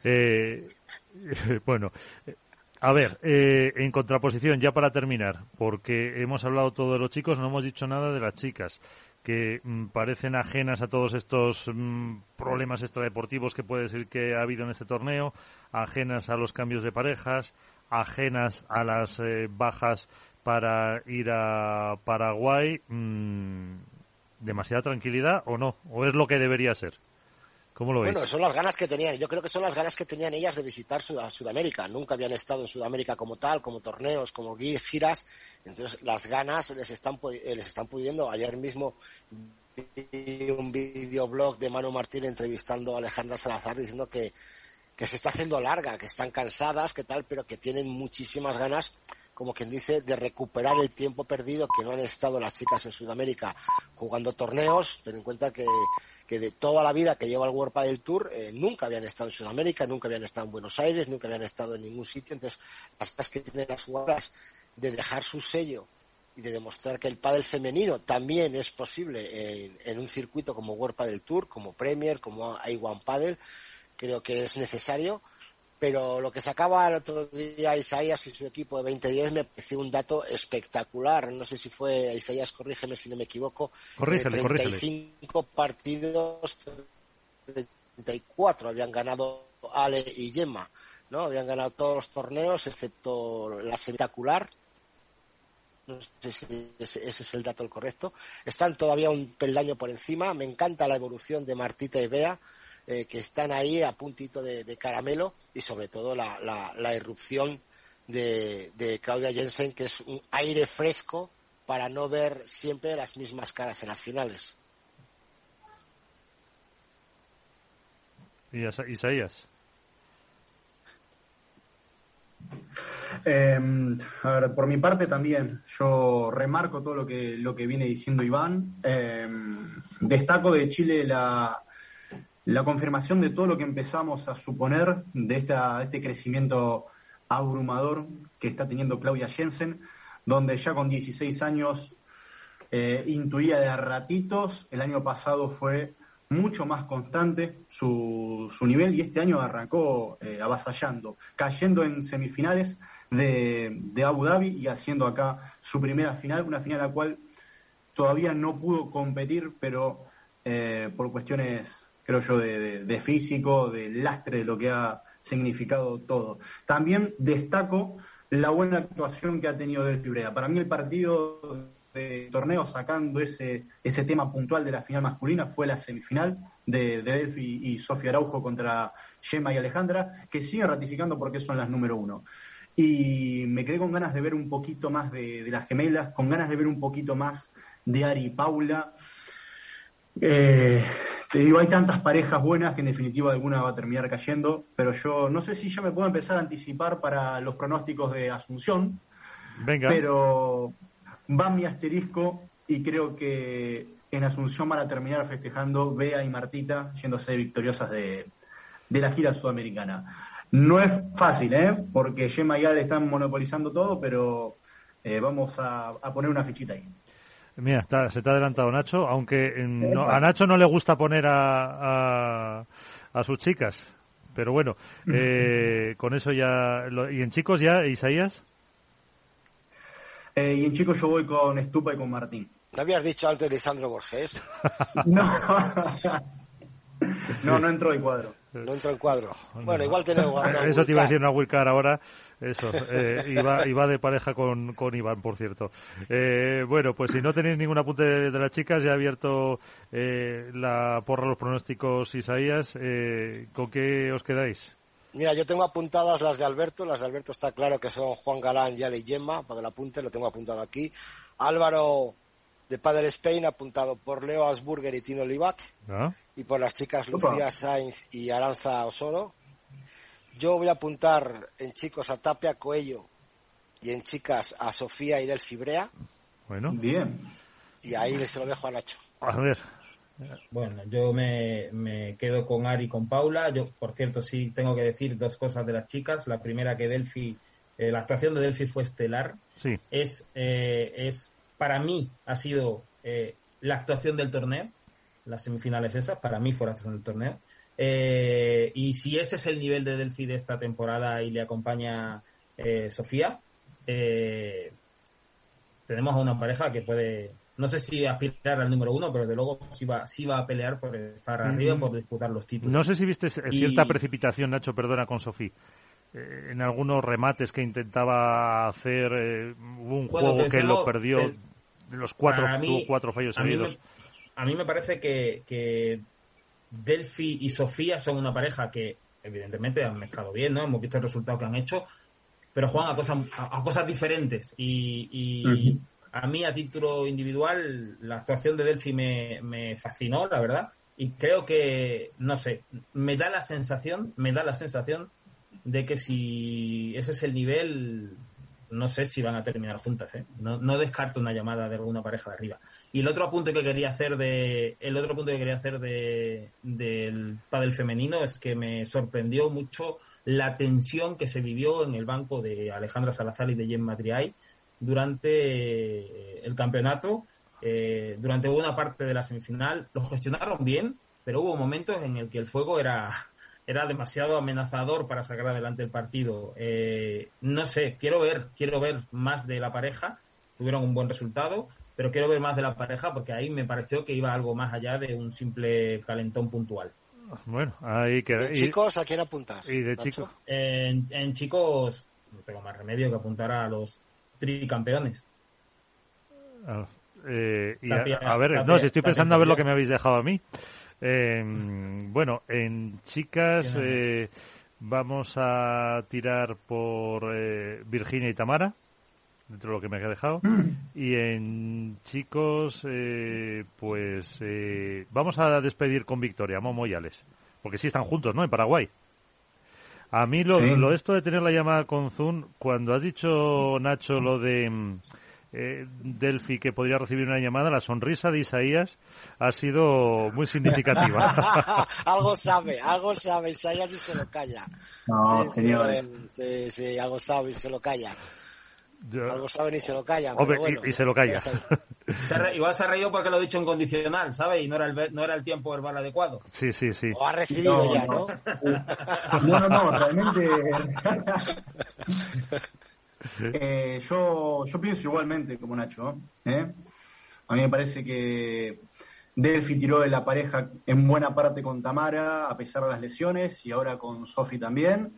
S2: Eh, *laughs* bueno, a ver, eh, en contraposición, ya para terminar, porque hemos hablado todo de los chicos, no hemos dicho nada de las chicas que mm, parecen ajenas a todos estos mm, problemas extradeportivos que puede decir que ha habido en este torneo, ajenas a los cambios de parejas, ajenas a las eh, bajas para ir a Paraguay. Mm, ¿Demasiada tranquilidad o no? ¿O es lo que debería ser? ¿Cómo lo
S3: Bueno, son las ganas que tenían. Yo creo que son las ganas que tenían ellas de visitar Sudamérica. Nunca habían estado en Sudamérica como tal, como torneos, como giras. Entonces, las ganas les están, eh, les están pudiendo. Ayer mismo vi un videoblog de Manu Martín entrevistando a Alejandra Salazar diciendo que, que se está haciendo larga, que están cansadas, que tal, pero que tienen muchísimas ganas como quien dice, de recuperar el tiempo perdido que no han estado las chicas en Sudamérica jugando torneos. Ten en cuenta que, que de toda la vida que lleva el World del Tour eh, nunca habían estado en Sudamérica, nunca habían estado en Buenos Aires, nunca habían estado en ningún sitio. Entonces, las cosas que tienen las jugadoras de dejar su sello y de demostrar que el pádel femenino también es posible en, en un circuito como World del Tour, como Premier, como A1 Paddle, creo que es necesario pero lo que sacaba el otro día Isaías y su equipo de 2010 me pareció un dato espectacular. No sé si fue Isaías, corrígeme si no me equivoco.
S2: Corrígele,
S3: 35 partidos, 34 habían ganado Ale y Gemma, ¿no? Habían ganado todos los torneos excepto la espectacular. No sé si ese, es el dato el correcto. Están todavía un peldaño por encima. Me encanta la evolución de Martita y Bea eh, que están ahí a puntito de, caramelo y sobre todo la, la, irrupción de, de, Claudia Jensen, que es un aire fresco para no ver siempre las mismas caras en las finales.
S2: ¿Y Isaías?
S8: Eh, a ver, por mi parte también, yo remarco todo lo que, lo que viene diciendo Iván. Eh, destaco de Chile la, la confirmación de todo lo que empezamos a suponer de esta, este crecimiento abrumador que está teniendo Claudia Jensen, donde ya con 16 años eh, intuía de ratitos, el año pasado fue mucho más constante su, su nivel y este año arrancó eh, avasallando, cayendo en semifinales de, de Abu Dhabi y haciendo acá su primera final, una final a la cual todavía no pudo competir, pero eh, por cuestiones creo yo, de, físico, de lastre, de lo que ha significado todo. También destaco la buena actuación que ha tenido Delphi Brea. Para mí el partido de torneo sacando ese, ese tema puntual de la final masculina fue la semifinal de, de Delphi y Sofía Araujo contra Gemma y Alejandra, que siguen ratificando porque son las número uno. Y me quedé con ganas de ver un poquito más de, de las gemelas, con ganas de ver un poquito más de Ari y Paula. Eh, te digo, hay tantas parejas buenas que en definitiva alguna va a terminar cayendo, pero yo no sé si ya me puedo empezar a anticipar para los pronósticos de Asunción.
S2: Venga.
S8: Pero va mi asterisco y creo que en Asunción van a terminar festejando Bea y Martita yéndose victoriosas de, la gira sudamericana. No es fácil, ¿eh? Porque Gemma y Ale están monopolizando todo, pero eh, vamos a, a poner una fichita ahí.
S2: Mira, se te ha adelantado Nacho, aunque a Nacho no le gusta poner a, a, sus chicas. Pero bueno, *laughs* eh, con eso ya. ¿Y en chicos ya, Isaías?
S8: Eh, y en chicos yo voy con Estupa y con Martín.
S3: ¿No habías dicho antes Lisandro Borges? *laughs*
S8: no. No, no entró en cuadro.
S3: No entró en cuadro. Bueno, igual tenemos.
S2: Eso te iba a decir una Wilcar ahora. Eso, eh, iba, de pareja con, con Iván, por cierto. Eh, bueno, pues si no tenéis ningún apunte de, las chicas, ya ha abierto eh, la porra los pronósticos Isaías. Eh, ¿Con qué os quedáis?
S3: Mira, yo tengo apuntadas las de Alberto. Las de Alberto está claro que son Juan Galán, Yale y Gemma, para que lo apunte, lo tengo apuntado aquí. Álvaro de Padre Spain, apuntado por Leo Asburger y Tino Livac.
S2: Ah.
S3: Y por las chicas Lucía Sainz y Aranza Osoro. Yo voy a apuntar en chicos a Tapia Coello y en chicas a Sofía y Delfibrea.
S2: Bueno.
S8: Bien.
S3: Y ahí les lo dejo a Nacho.
S2: A ver,
S4: Bueno, yo me, me, quedo con Ari y con Paula. Yo, por cierto, sí tengo que decir dos cosas de las chicas. La primera, que Delphi, eh, la actuación de Delphi fue estelar.
S2: Sí.
S4: Es, eh, es para mí, ha sido eh, la actuación del torneo. Las semifinales esas, para mí fue la actuación del torneo. y si ese es el nivel de Delphi de esta temporada y le acompaña Sofía, tenemos a una pareja que puede no sé si aspirar al número uno, pero de luego sí va, sí va a pelear por estar arriba, por disputar los títulos.
S2: No sé si viste cierta precipitación, Nacho, perdona, con Sofía. Eh, en algunos remates que intentaba hacer, eh, un juego que lo perdió, de los cuatro, tuvo cuatro fallos seguidos.
S4: A mí me parece que, que Delphi y Sofía son una pareja que evidentemente han mezclado bien, ¿no? Hemos visto el resultado que han hecho, pero juegan a cosas, a, cosas diferentes y, a mí a título individual la actuación de Delphi me, me fascinó, la verdad, y creo que, no sé, me da la sensación, me da la sensación de que si ese es el nivel, no sé si van a terminar juntas, ¿eh? No, no descarto una llamada de alguna pareja de arriba. Y el otro apunte que quería hacer de, el otro punto que quería hacer de, del pádel femenino es que me sorprendió mucho la tensión que se vivió en el banco de Alejandra Salazar y de Jen Madriay durante eh, el campeonato, eh, durante buena parte de la semifinal. Lo gestionaron bien, pero hubo momentos en el que el fuego era, era demasiado amenazador para sacar adelante el partido. Eh, no sé, quiero ver, quiero ver más de la pareja. Tuvieron un buen resultado, pero quiero ver más de la pareja porque ahí me pareció que iba algo más allá de un simple calentón puntual.
S2: Bueno, ahí que...
S3: chicos, ¿a quién apuntas?
S2: Y de chicos.
S4: En, en, chicos, no tengo más remedio que apuntar a los tricampeones.
S2: Ah, eh, a, ver, no, si estoy pensando a ver lo que me habéis dejado a mí. Em, *laughs* bueno, en chicas eh, vamos a tirar por eh, Virginia y Tamara, dentro de lo que me ha dejado. Mm. Y en chicos, pues vamos a despedir con Victoria, Momo y Alex. Porque sí están juntos, ¿no? En Paraguay. A mí lo, lo esto de tener la llamada con Zoom, cuando has dicho, Nacho, lo de mm, eh, Delphi que podría recibir una llamada, la sonrisa de Isaías ha sido muy significativa. *laughs*
S3: algo sabe, algo sabe Isaías y se lo calla.
S8: No, señor.
S3: Sí, sí, algo sabe y se lo calla. Algo saben y se lo callan.
S2: y, se lo calla. *laughs*
S4: igual se ha reído porque lo he dicho en condicional, ¿sabes? Y no era el, no era el tiempo verbal adecuado.
S2: Sí, sí, sí.
S3: O ha recibido ya, ¿no? *laughs*
S8: No, no, no, realmente. *laughs* Eh, yo, yo pienso igualmente como Nacho. ¿eh? A mí me parece que Delphi tiró de la pareja en buena parte con Tamara, a pesar de las lesiones, y ahora con Sofi también.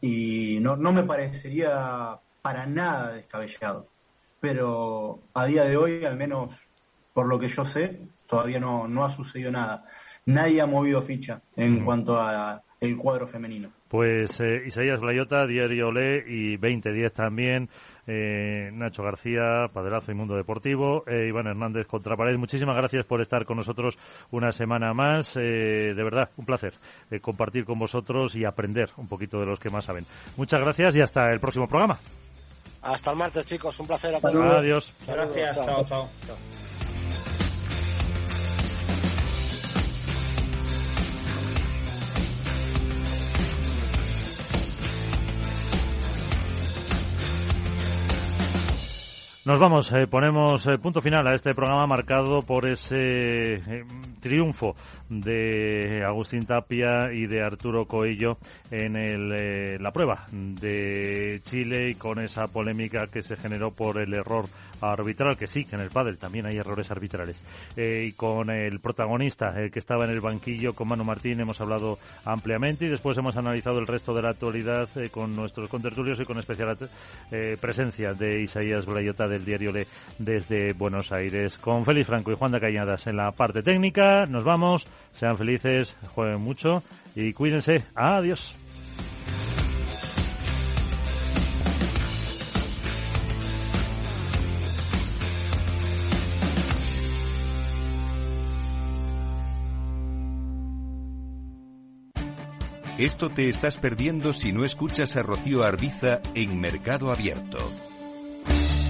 S8: Y no, no me parecería para nada descabellado. Pero a día de hoy, al menos por lo que yo sé, todavía no, no ha sucedido nada. Nadie ha movido ficha en cuanto a el cuadro femenino.
S2: Pues eh, Isaías Blayota, Diario Olé y 2010 también, eh, Nacho García, Padelazo y Mundo Deportivo, eh, Iván Hernández Contrapared. Muchísimas gracias por estar con nosotros una semana más. de verdad, un placer compartir con vosotros y aprender un poquito de los que más saben. Muchas gracias y hasta el próximo programa.
S3: Hasta el martes, chicos. Un placer.
S2: Adiós.
S4: Gracias. chao. chao.
S2: Nos vamos, eh, ponemos eh, punto final a este programa marcado por ese eh, triunfo de Agustín Tapia y de Arturo Coello en el, la prueba de Chile y con esa polémica que se generó por el error arbitral, que sí, que en el pádel también hay errores arbitrales. y con el protagonista, el que estaba en el banquillo, con Manu Martín, hemos hablado ampliamente y después hemos analizado el resto de la actualidad con nuestros contertulios y con especial presencia de Isaías Blayota del diario Le desde Buenos Aires. Con Félix Franco y Juan de Cañadas en la parte técnica. Nos vamos. Sean felices, jueguen mucho y cuídense. Adiós.
S1: Esto te estás perdiendo si no escuchas a Rocío Arbiza en Mercado Abierto.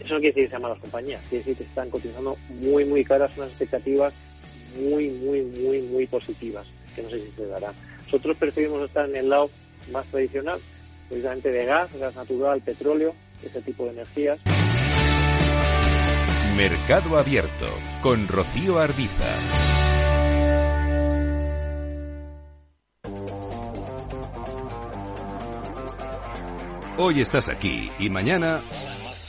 S9: Eso no quiere decir que sean malas compañías, quiere decir que están cotizando muy, muy caras unas expectativas muy, muy, muy, muy positivas, que no sé si se dará. Nosotros preferimos estar en el lado más tradicional, precisamente de gas, gas natural, petróleo, ese tipo de energías.
S1: Mercado Abierto con Rocío Arbiza. Hoy estás aquí y mañana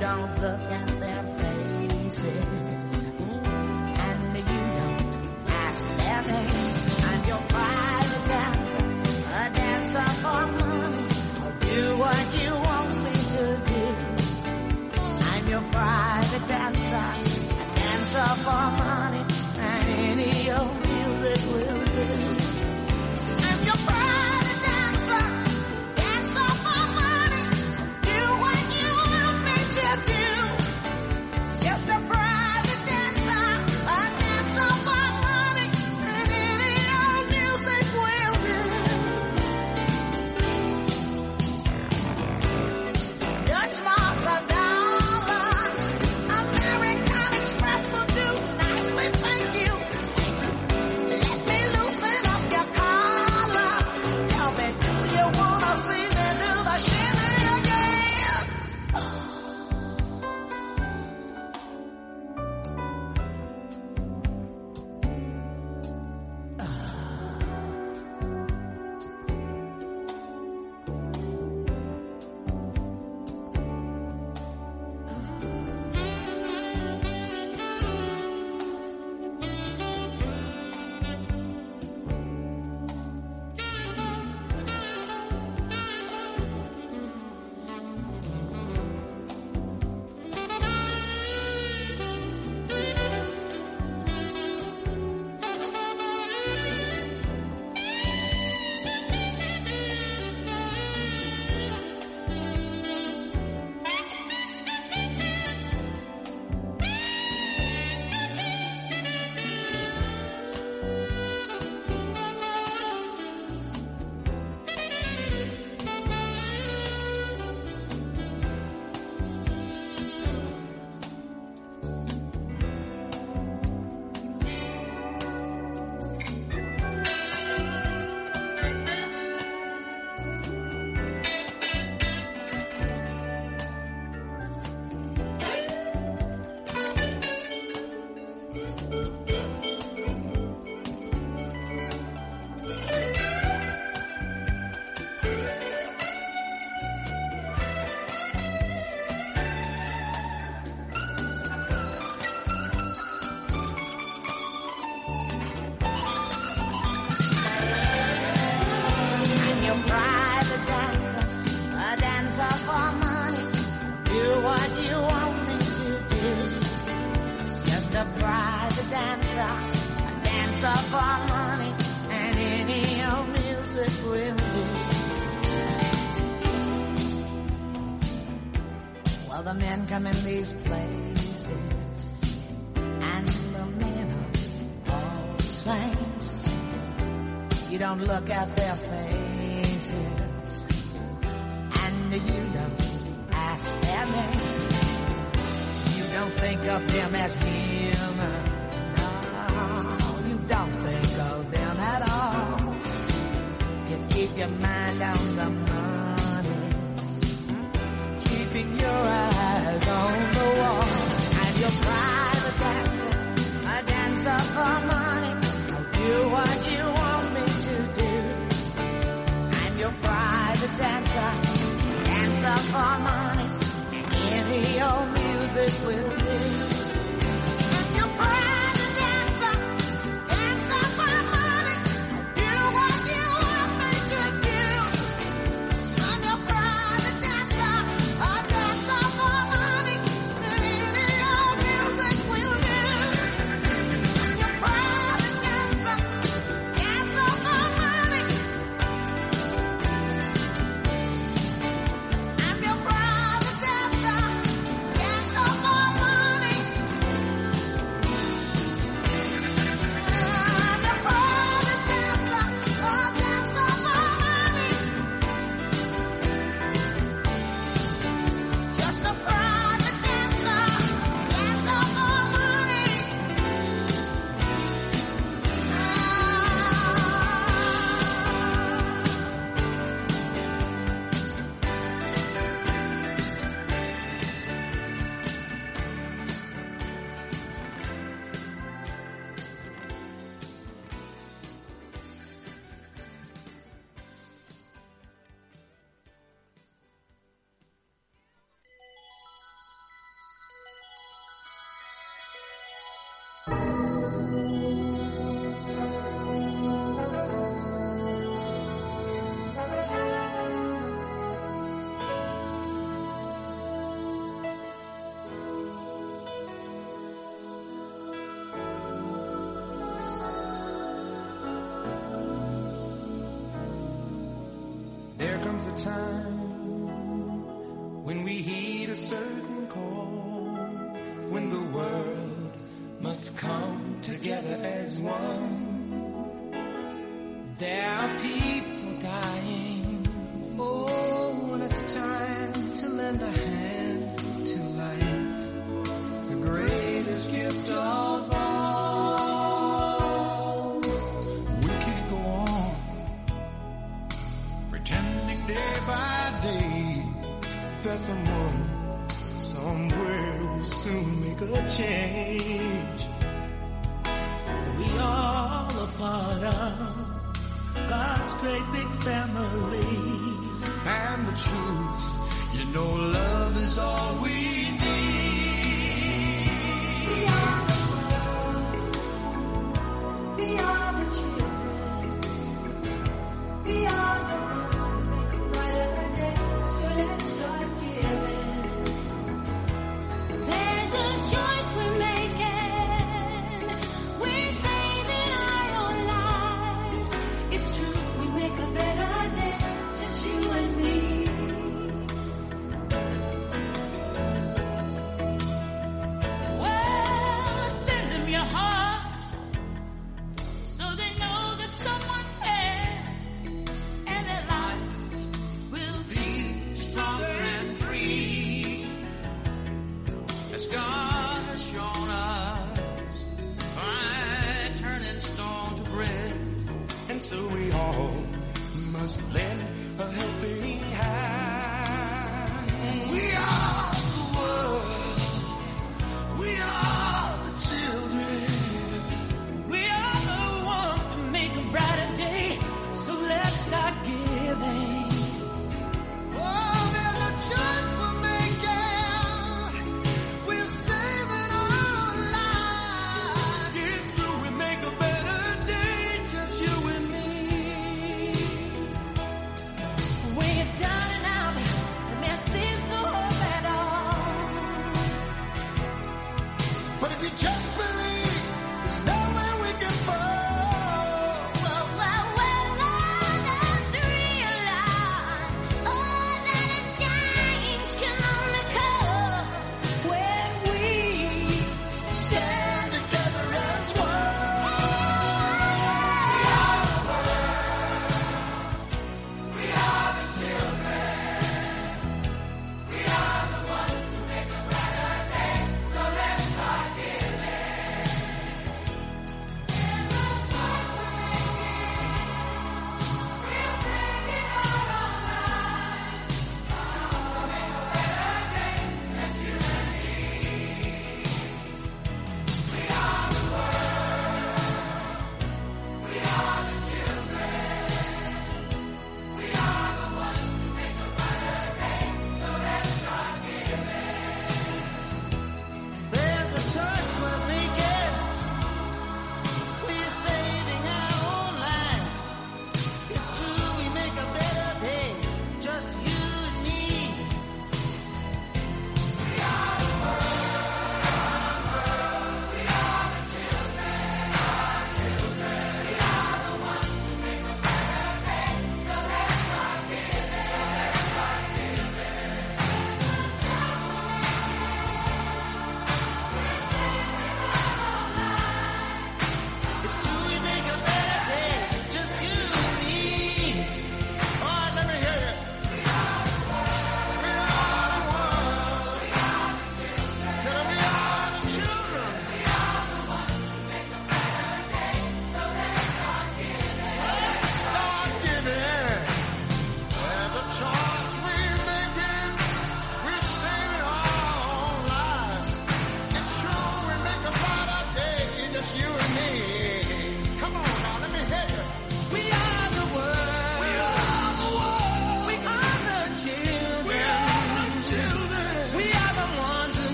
S10: Don't look at their faces, and you don't ask their name. I'm your private dancer, a dancer for money. I'll do what you want me to do. I'm your private dancer, a dancer for money, and any old music will as a dancer, a dancer for money, and any old music will do. Well, the men come in these places, and the men are all the same. You don't look at their faces, and you don't ask their names. You don't think of them as human. your mind on the money, keeping your eyes on the wall, and your private dancer, a dancer for money. I'll do what you want me to do. I'm your private dancer, dancer for money, any old music will.
S11: There